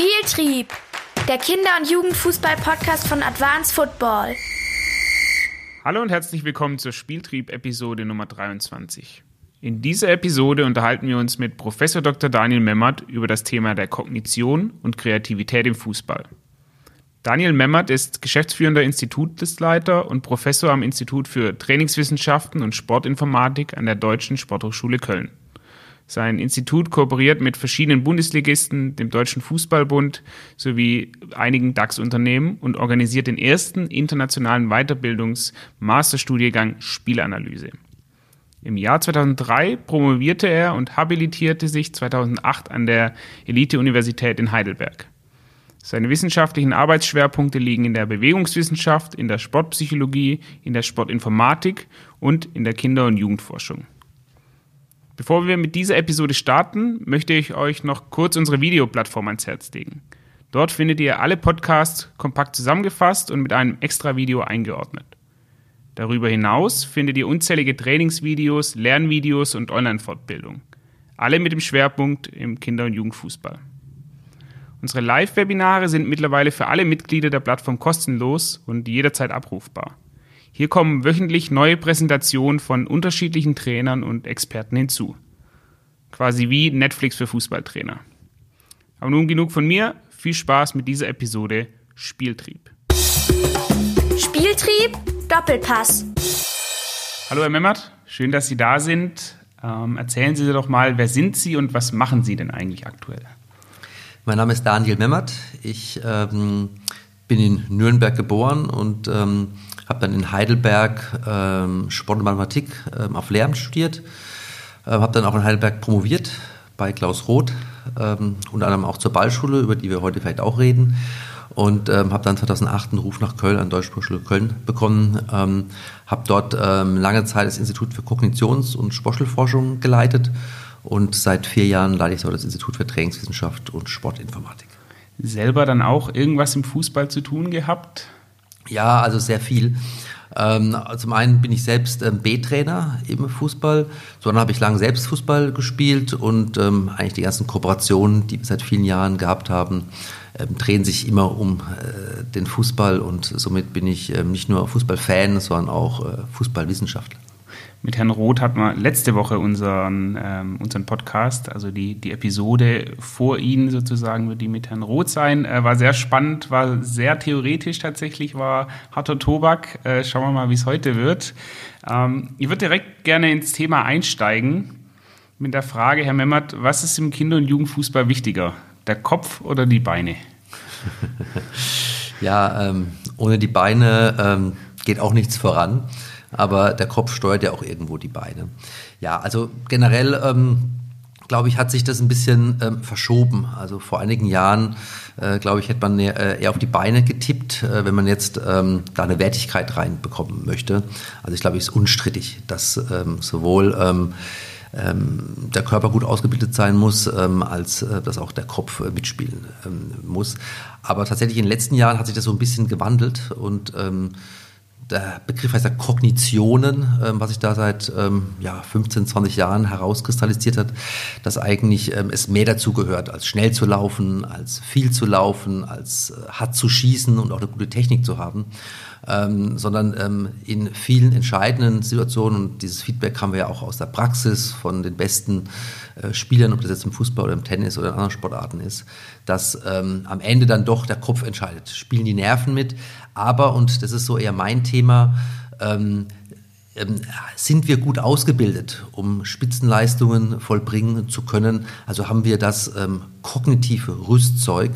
Spieltrieb, der Kinder- und Jugendfußball-Podcast von Advanced Football. Hallo und herzlich willkommen zur Spieltrieb-Episode Nummer 23. In dieser Episode unterhalten wir uns mit Professor Dr. Daniel Memmert über das Thema der Kognition und Kreativität im Fußball. Daniel Memmert ist geschäftsführender Institutsleiter und Professor am Institut für Trainingswissenschaften und Sportinformatik an der Deutschen Sporthochschule Köln. Sein Institut kooperiert mit verschiedenen Bundesligisten, dem Deutschen Fußballbund sowie einigen DAX-Unternehmen und organisiert den ersten internationalen Weiterbildungs-Masterstudiengang Spielanalyse. Im Jahr 2003 promovierte er und habilitierte sich 2008 an der Elite-Universität in Heidelberg. Seine wissenschaftlichen Arbeitsschwerpunkte liegen in der Bewegungswissenschaft, in der Sportpsychologie, in der Sportinformatik und in der Kinder- und Jugendforschung. Bevor wir mit dieser Episode starten, möchte ich euch noch kurz unsere Videoplattform ans Herz legen. Dort findet ihr alle Podcasts kompakt zusammengefasst und mit einem extra Video eingeordnet. Darüber hinaus findet ihr unzählige Trainingsvideos, Lernvideos und Online-Fortbildung. Alle mit dem Schwerpunkt im Kinder- und Jugendfußball. Unsere Live-Webinare sind mittlerweile für alle Mitglieder der Plattform kostenlos und jederzeit abrufbar. Hier kommen wöchentlich neue Präsentationen von unterschiedlichen Trainern und Experten hinzu. Quasi wie Netflix für Fußballtrainer. Aber nun genug von mir. Viel Spaß mit dieser Episode Spieltrieb. Spieltrieb, Doppelpass. Hallo Herr Memmert, schön, dass Sie da sind. Ähm, erzählen Sie doch mal, wer sind Sie und was machen Sie denn eigentlich aktuell? Mein Name ist Daniel Memmert. Ich ähm, bin in Nürnberg geboren und ähm, habe dann in Heidelberg ähm, Sport und Mathematik ähm, auf Lehramt studiert, äh, habe dann auch in Heidelberg promoviert bei Klaus Roth, ähm, unter anderem auch zur Ballschule, über die wir heute vielleicht auch reden. Und ähm, habe dann 2008 einen Ruf nach Köln an Deutsche Sportschule Köln bekommen. Ähm, habe dort ähm, lange Zeit das Institut für Kognitions- und Sportschulforschung geleitet. Und seit vier Jahren leite ich so das Institut für Trainingswissenschaft und Sportinformatik. Selber dann auch irgendwas im Fußball zu tun gehabt? Ja, also sehr viel. Ähm, zum einen bin ich selbst ähm, B-Trainer im Fußball, sondern habe ich lange selbst Fußball gespielt und ähm, eigentlich die ganzen Kooperationen, die wir seit vielen Jahren gehabt haben, drehen sich immer um äh, den Fußball und somit bin ich nicht nur Fußballfan, sondern auch äh, Fußballwissenschaftler. Mit Herrn Roth hatten wir letzte Woche unseren, ähm, unseren Podcast, also die, die Episode vor Ihnen sozusagen wird die mit Herrn Roth sein. Äh, war sehr spannend, war sehr theoretisch tatsächlich, war harter Tobak. Äh, schauen wir mal, wie es heute wird. Ähm, ich würde direkt gerne ins Thema einsteigen mit der Frage, Herr Memmert, was ist im Kinder- und Jugendfußball wichtiger? Der Kopf oder die Beine? ja, ähm, ohne die Beine ähm, geht auch nichts voran aber der Kopf steuert ja auch irgendwo die Beine. Ja, also generell ähm, glaube ich, hat sich das ein bisschen ähm, verschoben. Also vor einigen Jahren, äh, glaube ich, hätte man eher, eher auf die Beine getippt, äh, wenn man jetzt ähm, da eine Wertigkeit reinbekommen möchte. Also ich glaube, es ist unstrittig, dass ähm, sowohl ähm, ähm, der Körper gut ausgebildet sein muss, ähm, als äh, dass auch der Kopf äh, mitspielen ähm, muss. Aber tatsächlich in den letzten Jahren hat sich das so ein bisschen gewandelt und ähm, der Begriff heißt ja Kognitionen, ähm, was sich da seit ähm, ja, 15, 20 Jahren herauskristallisiert hat, dass eigentlich ähm, es mehr dazu gehört, als schnell zu laufen, als viel zu laufen, als äh, hart zu schießen und auch eine gute Technik zu haben, ähm, sondern ähm, in vielen entscheidenden Situationen, und dieses Feedback haben wir ja auch aus der Praxis von den besten äh, Spielern, ob das jetzt im Fußball oder im Tennis oder in anderen Sportarten ist, dass ähm, am Ende dann doch der Kopf entscheidet. Spielen die Nerven mit, aber, und das ist so eher mein Thema, ähm, ähm, sind wir gut ausgebildet, um Spitzenleistungen vollbringen zu können? Also haben wir das ähm, kognitive Rüstzeug?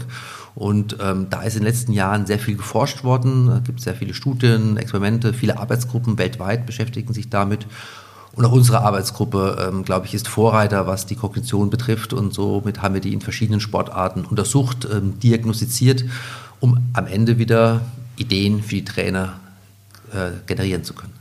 Und ähm, da ist in den letzten Jahren sehr viel geforscht worden. Es gibt sehr viele Studien, Experimente, viele Arbeitsgruppen weltweit beschäftigen sich damit. Und auch unsere Arbeitsgruppe, ähm, glaube ich, ist Vorreiter, was die Kognition betrifft. Und somit haben wir die in verschiedenen Sportarten untersucht, ähm, diagnostiziert, um am Ende wieder Ideen für die Trainer äh, generieren zu können.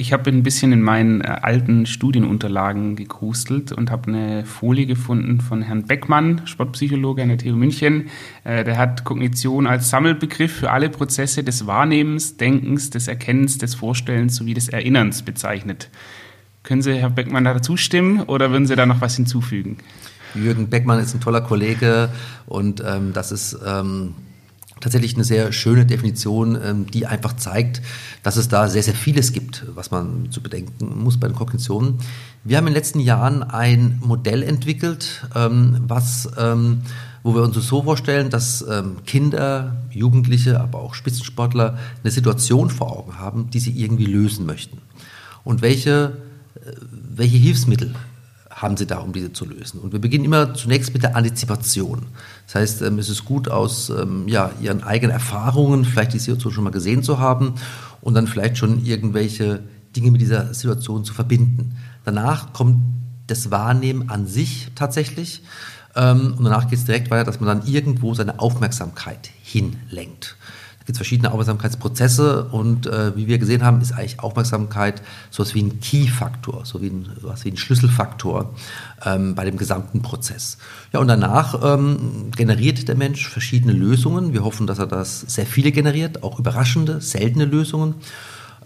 Ich habe ein bisschen in meinen äh, alten Studienunterlagen gekrustelt und habe eine Folie gefunden von Herrn Beckmann, Sportpsychologe an der TU München. Äh, der hat Kognition als Sammelbegriff für alle Prozesse des Wahrnehmens, Denkens, des Erkennens, des Vorstellens sowie des Erinnerns bezeichnet. Können Sie, Herr Beckmann, da zustimmen oder würden Sie da noch was hinzufügen? Jürgen Beckmann ist ein toller Kollege und ähm, das ist ähm, tatsächlich eine sehr schöne Definition, ähm, die einfach zeigt, dass es da sehr, sehr vieles gibt, was man zu bedenken muss bei den Kognitionen. Wir haben in den letzten Jahren ein Modell entwickelt, ähm, was, ähm, wo wir uns so vorstellen, dass Kinder, Jugendliche, aber auch Spitzensportler eine Situation vor Augen haben, die sie irgendwie lösen möchten. Und welche, äh, welche Hilfsmittel haben sie da, um diese zu lösen. Und wir beginnen immer zunächst mit der Antizipation. Das heißt, ähm, es ist gut aus ähm, ja, ihren eigenen Erfahrungen, vielleicht die Situation schon mal gesehen zu haben und dann vielleicht schon irgendwelche Dinge mit dieser Situation zu verbinden. Danach kommt das Wahrnehmen an sich tatsächlich. Ähm, und danach geht es direkt weiter, dass man dann irgendwo seine Aufmerksamkeit hinlenkt gibt es verschiedene Aufmerksamkeitsprozesse und äh, wie wir gesehen haben, ist eigentlich Aufmerksamkeit sowas wie ein Key-Faktor, so wie ein, sowas wie ein Schlüsselfaktor ähm, bei dem gesamten Prozess. Ja, und danach ähm, generiert der Mensch verschiedene Lösungen. Wir hoffen, dass er das sehr viele generiert, auch überraschende, seltene Lösungen.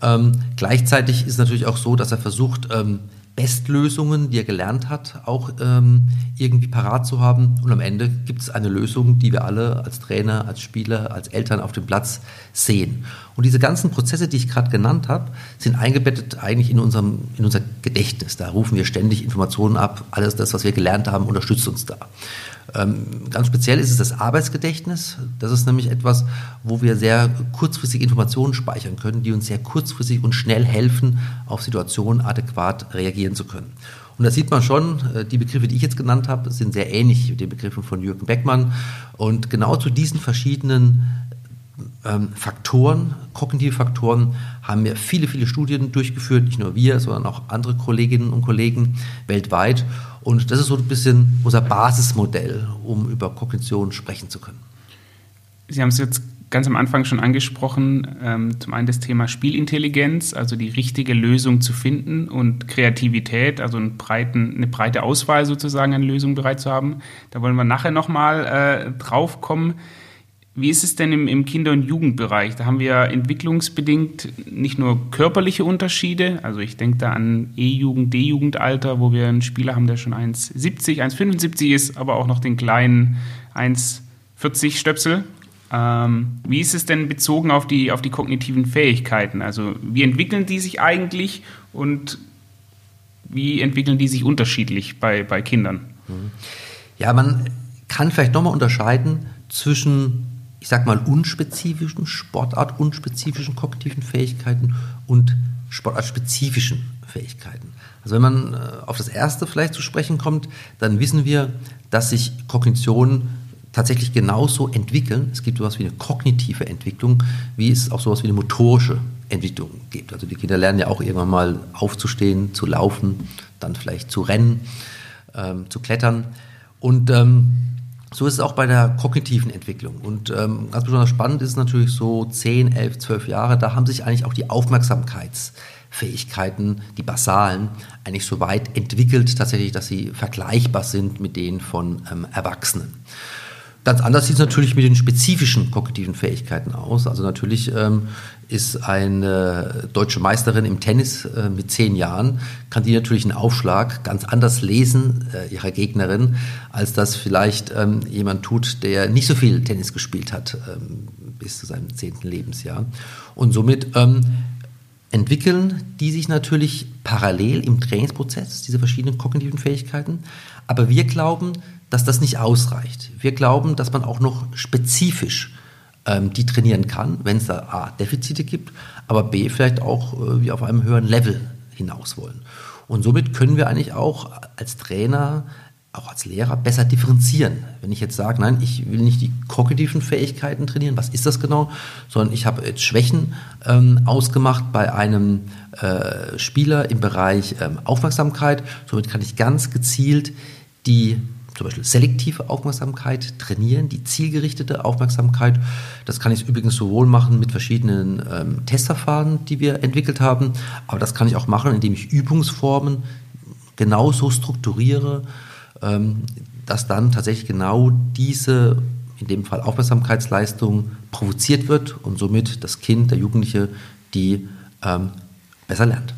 Ähm, gleichzeitig ist es natürlich auch so, dass er versucht, ähm, Bestlösungen, die er gelernt hat, auch ähm, irgendwie parat zu haben. Und am Ende gibt es eine Lösung, die wir alle als Trainer, als Spieler, als Eltern auf dem Platz sehen. Und diese ganzen Prozesse, die ich gerade genannt habe, sind eingebettet eigentlich in, unserem, in unser Gedächtnis. Da rufen wir ständig Informationen ab. Alles das, was wir gelernt haben, unterstützt uns da. Ähm, ganz speziell ist es das Arbeitsgedächtnis. Das ist nämlich etwas, wo wir sehr kurzfristig Informationen speichern können, die uns sehr kurzfristig und schnell helfen, auf Situationen adäquat reagieren zu können. Und da sieht man schon, äh, die Begriffe, die ich jetzt genannt habe, sind sehr ähnlich mit den Begriffen von Jürgen Beckmann. Und genau zu diesen verschiedenen ähm, Faktoren, kognitive Faktoren, haben wir viele, viele Studien durchgeführt, nicht nur wir, sondern auch andere Kolleginnen und Kollegen weltweit. Und das ist so ein bisschen unser Basismodell, um über Kognition sprechen zu können. Sie haben es jetzt ganz am Anfang schon angesprochen, ähm, zum einen das Thema Spielintelligenz, also die richtige Lösung zu finden und Kreativität, also breiten, eine breite Auswahl sozusagen an Lösungen bereit zu haben. Da wollen wir nachher nochmal äh, drauf kommen. Wie ist es denn im, im Kinder- und Jugendbereich? Da haben wir entwicklungsbedingt nicht nur körperliche Unterschiede, also ich denke da an E-Jugend, D-Jugendalter, wo wir einen Spieler haben, der schon 1,70, 1,75 ist, aber auch noch den kleinen 1,40 Stöpsel. Ähm, wie ist es denn bezogen auf die, auf die kognitiven Fähigkeiten? Also wie entwickeln die sich eigentlich und wie entwickeln die sich unterschiedlich bei, bei Kindern? Ja, man kann vielleicht nochmal unterscheiden zwischen ich sag mal, unspezifischen, sportartunspezifischen kognitiven Fähigkeiten und sportartspezifischen Fähigkeiten. Also wenn man äh, auf das erste vielleicht zu sprechen kommt, dann wissen wir, dass sich Kognitionen tatsächlich genauso entwickeln. Es gibt sowas wie eine kognitive Entwicklung, wie es auch sowas wie eine motorische Entwicklung gibt. Also die Kinder lernen ja auch irgendwann mal aufzustehen, zu laufen, dann vielleicht zu rennen, ähm, zu klettern. Und ähm, so ist es auch bei der kognitiven Entwicklung. Und ähm, ganz besonders spannend ist natürlich so 10, 11, 12 Jahre, da haben sich eigentlich auch die Aufmerksamkeitsfähigkeiten, die basalen, eigentlich so weit entwickelt tatsächlich, dass sie vergleichbar sind mit denen von ähm, Erwachsenen. Ganz anders sieht es natürlich mit den spezifischen kognitiven Fähigkeiten aus. Also natürlich ähm, ist eine deutsche Meisterin im Tennis äh, mit zehn Jahren, kann die natürlich einen Aufschlag ganz anders lesen, äh, ihrer Gegnerin, als das vielleicht ähm, jemand tut, der nicht so viel Tennis gespielt hat ähm, bis zu seinem zehnten Lebensjahr. Und somit ähm, entwickeln die sich natürlich parallel im Trainingsprozess, diese verschiedenen kognitiven Fähigkeiten. Aber wir glauben, dass das nicht ausreicht. Wir glauben, dass man auch noch spezifisch ähm, die trainieren kann, wenn es da A, Defizite gibt, aber B, vielleicht auch äh, wir auf einem höheren Level hinaus wollen. Und somit können wir eigentlich auch als Trainer, auch als Lehrer besser differenzieren. Wenn ich jetzt sage, nein, ich will nicht die kognitiven Fähigkeiten trainieren, was ist das genau, sondern ich habe jetzt Schwächen ähm, ausgemacht bei einem äh, Spieler im Bereich ähm, Aufmerksamkeit. Somit kann ich ganz gezielt die zum Beispiel selektive Aufmerksamkeit trainieren, die zielgerichtete Aufmerksamkeit. Das kann ich übrigens sowohl machen mit verschiedenen ähm, Testverfahren, die wir entwickelt haben, aber das kann ich auch machen, indem ich Übungsformen genauso strukturiere, ähm, dass dann tatsächlich genau diese, in dem Fall Aufmerksamkeitsleistung, provoziert wird und somit das Kind, der Jugendliche, die ähm, besser lernt.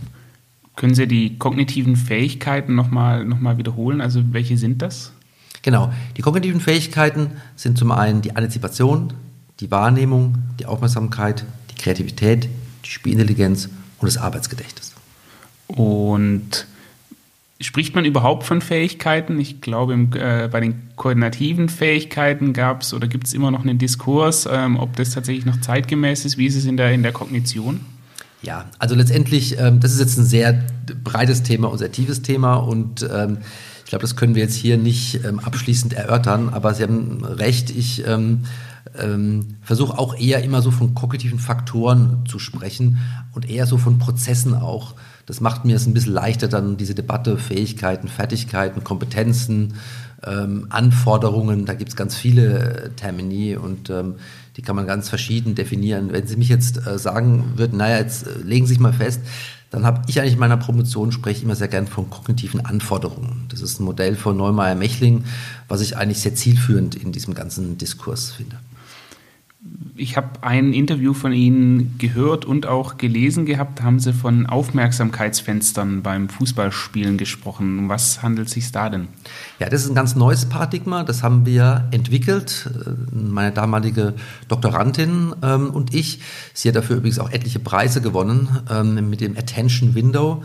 Können Sie die kognitiven Fähigkeiten nochmal noch mal wiederholen? Also welche sind das? Genau. Die kognitiven Fähigkeiten sind zum einen die Antizipation, die Wahrnehmung, die Aufmerksamkeit, die Kreativität, die Spielintelligenz und das Arbeitsgedächtnis. Und spricht man überhaupt von Fähigkeiten? Ich glaube, im, äh, bei den koordinativen Fähigkeiten gab es oder gibt es immer noch einen Diskurs, ähm, ob das tatsächlich noch zeitgemäß ist. Wie ist es in der, in der Kognition? Ja, also letztendlich, ähm, das ist jetzt ein sehr breites Thema und sehr tiefes Thema und ähm, ich glaube, das können wir jetzt hier nicht ähm, abschließend erörtern, aber Sie haben recht, ich ähm, ähm, versuche auch eher immer so von kognitiven Faktoren zu sprechen und eher so von Prozessen auch. Das macht mir es ein bisschen leichter, dann diese Debatte, Fähigkeiten, Fertigkeiten, Kompetenzen, ähm, Anforderungen, da gibt es ganz viele äh, Termini und ähm, die kann man ganz verschieden definieren. Wenn Sie mich jetzt äh, sagen würden, naja, jetzt äh, legen Sie sich mal fest, dann habe ich eigentlich in meiner Promotion spreche immer sehr gern von kognitiven Anforderungen. Das ist ein Modell von Neumeier-Mechling, was ich eigentlich sehr zielführend in diesem ganzen Diskurs finde ich habe ein Interview von Ihnen gehört und auch gelesen gehabt. Haben Sie von Aufmerksamkeitsfenstern beim Fußballspielen gesprochen. Um was handelt es sich da denn? Ja, das ist ein ganz neues Paradigma. Das haben wir entwickelt. Meine damalige Doktorandin ähm, und ich. Sie hat dafür übrigens auch etliche Preise gewonnen ähm, mit dem Attention Window.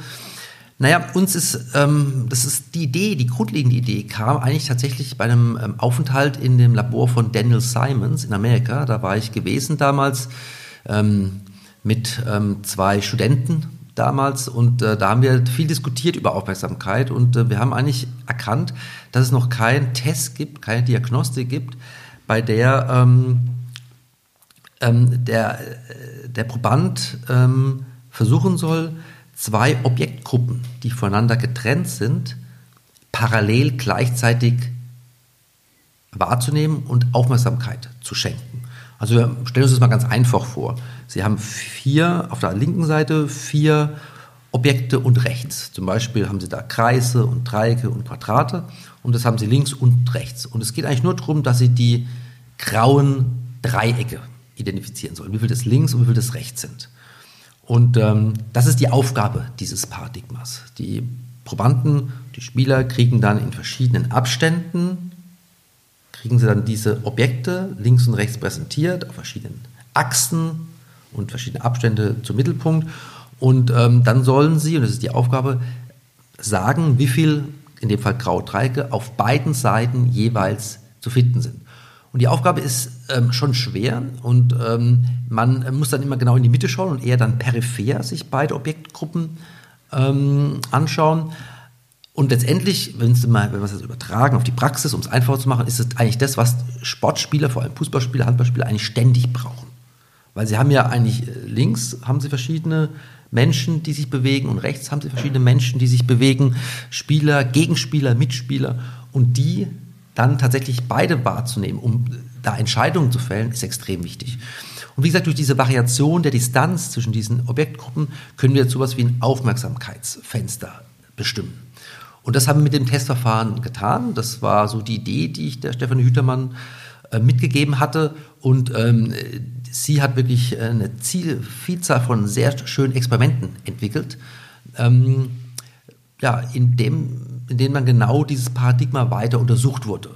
Naja, uns ist, ähm, das ist die Idee, die grundlegende Idee kam eigentlich tatsächlich bei einem ähm, Aufenthalt in dem Labor von Daniel Simons in Amerika. Da war ich gewesen damals ähm, mit ähm, zwei Studenten damals und äh, da haben wir viel diskutiert über Aufmerksamkeit und äh, wir haben eigentlich erkannt, dass es noch keinen Test gibt, keine Diagnostik gibt, bei der ähm, ähm, der, äh, der Proband versuchen soll, zwei Objektgruppen, die voneinander getrennt sind, parallel gleichzeitig wahrzunehmen und Aufmerksamkeit zu schenken. Also wir stellen uns das mal ganz einfach vor. Sie haben vier, auf der linken Seite vier Objekte und rechts. Zum Beispiel haben Sie da Kreise und Dreiecke und Quadrate und das haben Sie links und rechts. Und es geht eigentlich nur darum, dass Sie die grauen Dreiecke identifizieren sollen, wie viel das links und wie viel das rechts sind. Und ähm, das ist die Aufgabe dieses Paradigmas. Die Probanden, die Spieler kriegen dann in verschiedenen Abständen, kriegen sie dann diese Objekte links und rechts präsentiert auf verschiedenen Achsen und verschiedene Abstände zum Mittelpunkt. Und ähm, dann sollen sie, und das ist die Aufgabe, sagen, wie viel, in dem Fall graue Dreiecke, auf beiden Seiten jeweils zu finden sind. Und die Aufgabe ist ähm, schon schwer und ähm, man muss dann immer genau in die Mitte schauen und eher dann peripher sich beide Objektgruppen ähm, anschauen. Und letztendlich, wenn, wir es jetzt übertragen auf die Praxis, um es einfacher zu machen, ist es eigentlich das, was Sportspieler, vor allem Fußballspieler, Handballspieler eigentlich ständig brauchen. Weil sie haben ja eigentlich äh, links haben sie verschiedene Menschen, die sich bewegen und rechts haben sie verschiedene Menschen, die sich bewegen, Spieler, Gegenspieler, Mitspieler und die dann tatsächlich beide wahrzunehmen, um da Entscheidungen zu fällen, ist extrem wichtig. Und wie gesagt, durch diese Variation der Distanz zwischen diesen Objektgruppen können wir sowas wie ein Aufmerksamkeitsfenster bestimmen. Und das haben wir mit dem Testverfahren getan. Das war so die Idee, die ich der Stefanie Hütermann äh, mitgegeben hatte. Und ähm, sie hat wirklich äh, eine Ziel, Vielzahl von sehr schönen Experimenten entwickelt, ähm, ja, in dem in denen man genau dieses Paradigma weiter untersucht wurde.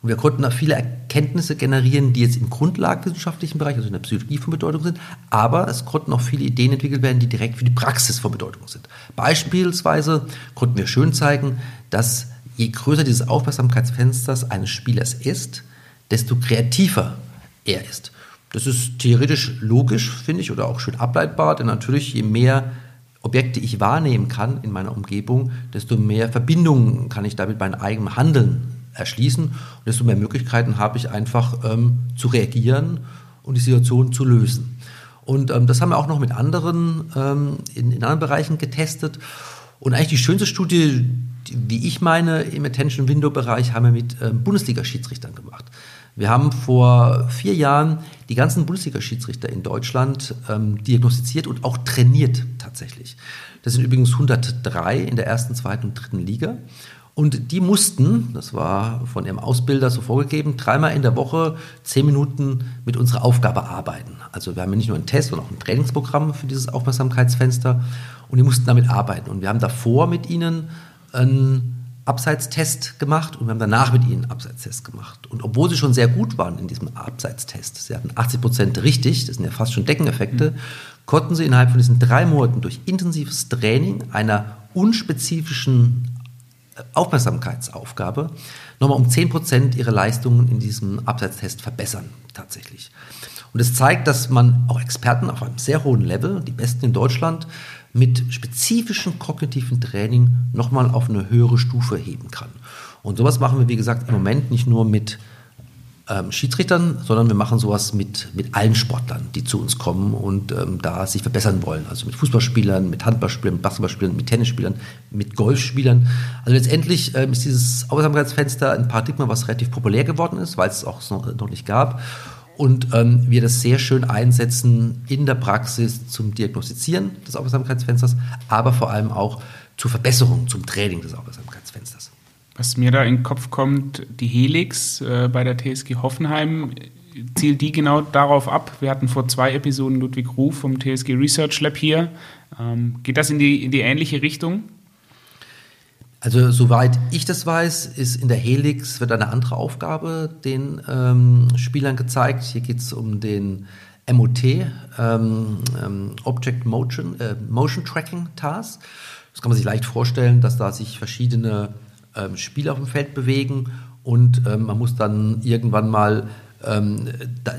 Und wir konnten da viele Erkenntnisse generieren, die jetzt im grundlagenwissenschaftlichen Bereich, also in der Psychologie von Bedeutung sind, aber es konnten auch viele Ideen entwickelt werden, die direkt für die Praxis von Bedeutung sind. Beispielsweise konnten wir schön zeigen, dass je größer dieses Aufmerksamkeitsfensters eines Spielers ist, desto kreativer er ist. Das ist theoretisch logisch, finde ich, oder auch schön ableitbar, denn natürlich je mehr Objekte ich wahrnehmen kann in meiner Umgebung, desto mehr Verbindungen kann ich damit mein eigenem Handeln erschließen und desto mehr Möglichkeiten habe ich einfach ähm, zu reagieren und die Situation zu lösen. Und ähm, das haben wir auch noch mit anderen ähm, in, in, anderen Bereichen getestet. Und eigentlich die schönste Studie, die, wie ich meine, im Attention Window Bereich haben wir mit ähm, Bundesliga-Schiedsrichtern gemacht. Wir haben vor vier Jahren die ganzen Bundesliga-Schiedsrichter in Deutschland ähm, diagnostiziert und auch trainiert tatsächlich. Das sind übrigens 103 in der ersten, zweiten und dritten Liga. Und die mussten, das war von ihrem Ausbilder so vorgegeben, dreimal in der Woche zehn Minuten mit unserer Aufgabe arbeiten. Also wir haben nicht nur einen Test, sondern auch ein Trainingsprogramm für dieses Aufmerksamkeitsfenster und die mussten damit arbeiten. Und wir haben davor mit ihnen ein Abseitstest gemacht und wir haben danach mit ihnen einen Abseitstest gemacht. Und obwohl sie schon sehr gut waren in diesem Abseitstest, sie hatten 80 Prozent richtig, das sind ja fast schon Deckeneffekte, mhm. konnten sie innerhalb von diesen drei Monaten durch intensives Training einer unspezifischen äh, Aufmerksamkeitsaufgabe nochmal um 10 Prozent ihre Leistungen in diesem Abseitstest verbessern, tatsächlich. Und es zeigt, dass man auch Experten auf einem sehr hohen Level, die besten in Deutschland, mit spezifischem kognitiven Training nochmal auf eine höhere Stufe heben kann. Und sowas machen wir, wie gesagt, im Moment nicht nur mit ähm, Schiedsrichtern, sondern wir machen sowas mit, mit allen Sportlern, die zu uns kommen und ähm, da sich verbessern wollen. Also mit Fußballspielern, mit Handballspielern, mit Basketballspielern, mit Tennisspielern, mit Golfspielern. Also letztendlich ähm, ist dieses Aufmerksamkeitsfenster ein Paradigma, was relativ populär geworden ist, weil es es auch noch nicht gab und ähm, wir das sehr schön einsetzen in der Praxis zum Diagnostizieren des Aufmerksamkeitsfensters, aber vor allem auch zur Verbesserung, zum Training des Aufmerksamkeitsfensters. Was mir da in den Kopf kommt, die Helix äh, bei der TSG Hoffenheim, zielt die genau darauf ab? Wir hatten vor zwei Episoden Ludwig Ruf vom TSG Research Lab hier. Ähm, geht das in die, in die ähnliche Richtung? Also soweit ich das weiß, ist in der Helix wird eine andere Aufgabe den ähm, Spielern gezeigt. Hier geht es um den MOT, ähm, ähm, Object Motion, äh, Motion Tracking Task. Das kann man sich leicht vorstellen, dass da sich verschiedene ähm, Spieler auf dem Feld bewegen und ähm, man muss dann irgendwann mal da,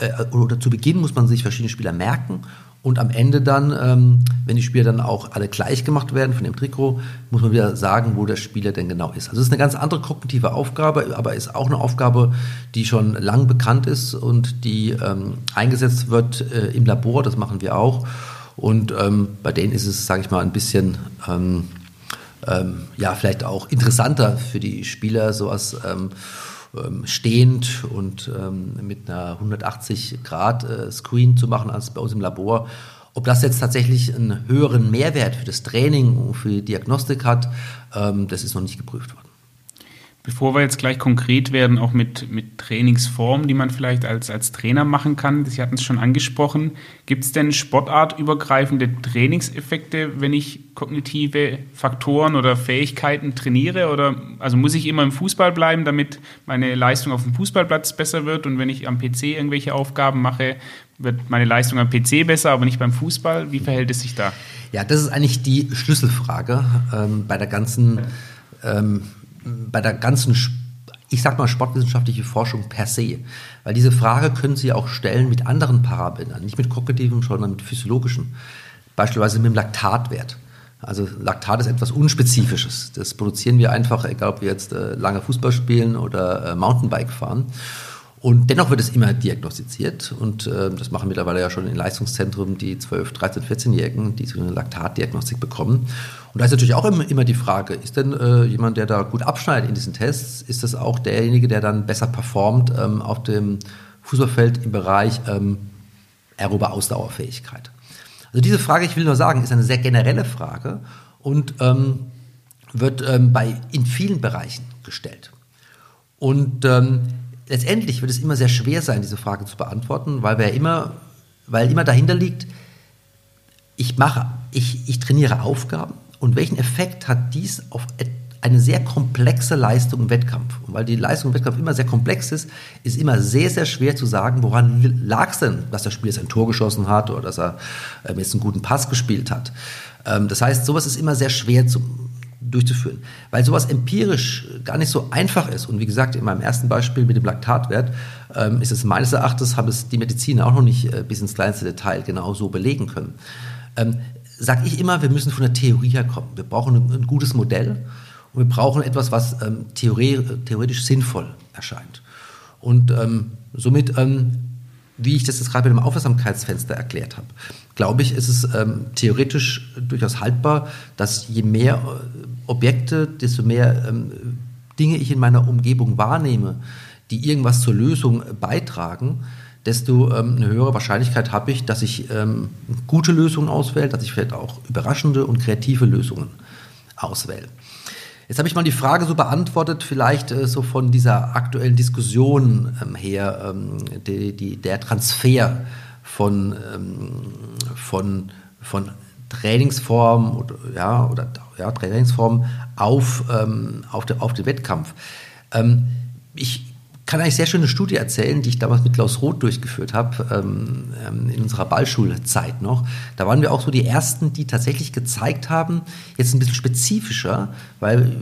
äh, oder zu Beginn muss man sich verschiedene Spieler merken und am Ende dann, ähm, wenn die Spieler dann auch alle gleich gemacht werden von dem Trikot, muss man wieder sagen, wo der Spieler denn genau ist. Also es ist eine ganz andere kognitive Aufgabe, aber ist auch eine Aufgabe, die schon lang bekannt ist und die ähm, eingesetzt wird äh, im Labor. Das machen wir auch. Und ähm, bei denen ist es, sage ich mal, ein bisschen ähm, ähm, ja vielleicht auch interessanter für die Spieler, sowas ähm, ähm, stehend und ähm, mit einer 180 Grad äh, Screen zu machen als bei uns im Labor. Ob das jetzt tatsächlich einen höheren Mehrwert für das Training und für die Diagnostik hat, ähm, das ist noch nicht geprüft worden. Bevor wir jetzt gleich konkret werden, auch mit, mit Trainingsformen, die man vielleicht als, als Trainer machen kann, Sie hatten es schon angesprochen, gibt es denn sportartübergreifende Trainingseffekte, wenn ich kognitive Faktoren oder Fähigkeiten trainiere? Oder also muss ich immer im Fußball bleiben, damit meine Leistung auf dem Fußballplatz besser wird? Und wenn ich am PC irgendwelche Aufgaben mache, wird meine Leistung am PC besser, aber nicht beim Fußball? Wie verhält es sich da? Ja, das ist eigentlich die Schlüsselfrage ähm, bei der ganzen ähm, bei der ganzen, ich sag mal, sportwissenschaftliche Forschung per se. Weil diese Frage können Sie auch stellen mit anderen Parametern, nicht mit kognitiven, sondern mit physiologischen. Beispielsweise mit dem Laktatwert. Also Laktat ist etwas Unspezifisches. Das produzieren wir einfach, egal ob wir jetzt äh, lange Fußball spielen oder äh, Mountainbike fahren. Und dennoch wird es immer diagnostiziert und äh, das machen mittlerweile ja schon in Leistungszentren die 12, 13, 14-Jährigen, die so eine Laktatdiagnostik bekommen. Und da ist natürlich auch immer, die Frage, ist denn äh, jemand, der da gut abschneidet in diesen Tests, ist das auch derjenige, der dann besser performt ähm, auf dem Fußballfeld im Bereich ähm, aerobe Ausdauerfähigkeit? Also diese Frage, ich will nur sagen, ist eine sehr generelle Frage und ähm, wird ähm, bei, in vielen Bereichen gestellt. Und ähm, letztendlich wird es immer sehr schwer sein, diese Frage zu beantworten, weil wir immer, weil immer dahinter liegt, ich mache, ich, ich trainiere Aufgaben und welchen Effekt hat dies auf eine sehr komplexe Leistung im Wettkampf? Und weil die Leistung im Wettkampf immer sehr komplex ist, ist immer sehr, sehr schwer zu sagen, woran lag es denn, dass der Spieler jetzt ein Tor geschossen hat oder dass er ähm, jetzt einen guten Pass gespielt hat. Ähm, das heißt, sowas ist immer sehr schwer zu, durchzuführen. Weil sowas empirisch gar nicht so einfach ist. Und wie gesagt, in meinem ersten Beispiel mit dem Laktatwert ähm, ist es meines Erachtens, haben es die Mediziner auch noch nicht äh, bis ins kleinste Detail genau so belegen können. Ähm, Sag ich immer, wir müssen von der Theorie herkommen. Wir brauchen ein, ein gutes Modell und wir brauchen etwas, was ähm, theori theoretisch sinnvoll erscheint. Und ähm, somit, ähm, wie ich das jetzt gerade mit dem Aufmerksamkeitsfenster erklärt habe, glaube ich, ist es ähm, theoretisch durchaus haltbar, dass je mehr äh, Objekte, desto mehr ähm, Dinge ich in meiner Umgebung wahrnehme, die irgendwas zur Lösung beitragen, desto ähm, eine höhere Wahrscheinlichkeit habe ich, dass ich ähm, gute Lösungen auswähle, dass ich vielleicht auch überraschende und kreative Lösungen auswähle. Jetzt habe ich mal die Frage so beantwortet, vielleicht äh, so von dieser aktuellen Diskussion ähm, her, ähm, die, die, der Transfer von, ähm, von, von Trainingsform oder, ja, oder ja, Trainingsform auf, ähm, auf, de, auf den Wettkampf. Ähm, ich kann eigentlich sehr schöne Studie erzählen, die ich damals mit Klaus Roth durchgeführt habe, ähm, ähm, in unserer Ballschulzeit noch. Da waren wir auch so die Ersten, die tatsächlich gezeigt haben, jetzt ein bisschen spezifischer, weil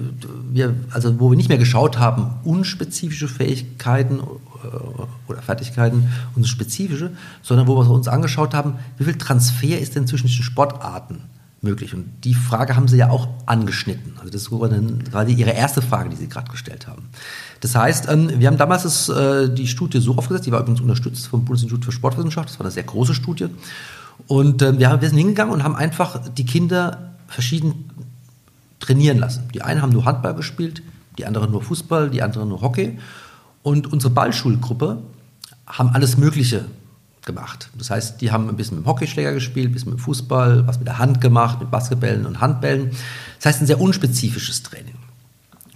wir, also wo wir nicht mehr geschaut haben, unspezifische Fähigkeiten äh, oder Fertigkeiten und spezifische, sondern wo wir uns angeschaut haben, wie viel Transfer ist denn zwischen den Sportarten möglich? Und die Frage haben Sie ja auch angeschnitten. Also das war dann gerade Ihre erste Frage, die Sie gerade gestellt haben. Das heißt, ähm, wir haben damals äh, die Studie so aufgesetzt, die war übrigens unterstützt vom Bundesinstitut für Sportwissenschaft, das war eine sehr große Studie. Und ähm, wir sind hingegangen und haben einfach die Kinder verschieden trainieren lassen. Die einen haben nur Handball gespielt, die anderen nur Fußball, die anderen nur Hockey. Und unsere Ballschulgruppe haben alles Mögliche gemacht. Das heißt, die haben ein bisschen mit dem Hockeyschläger gespielt, ein bisschen mit dem Fußball, was mit der Hand gemacht, mit Basketballen und Handbällen. Das heißt, ein sehr unspezifisches Training.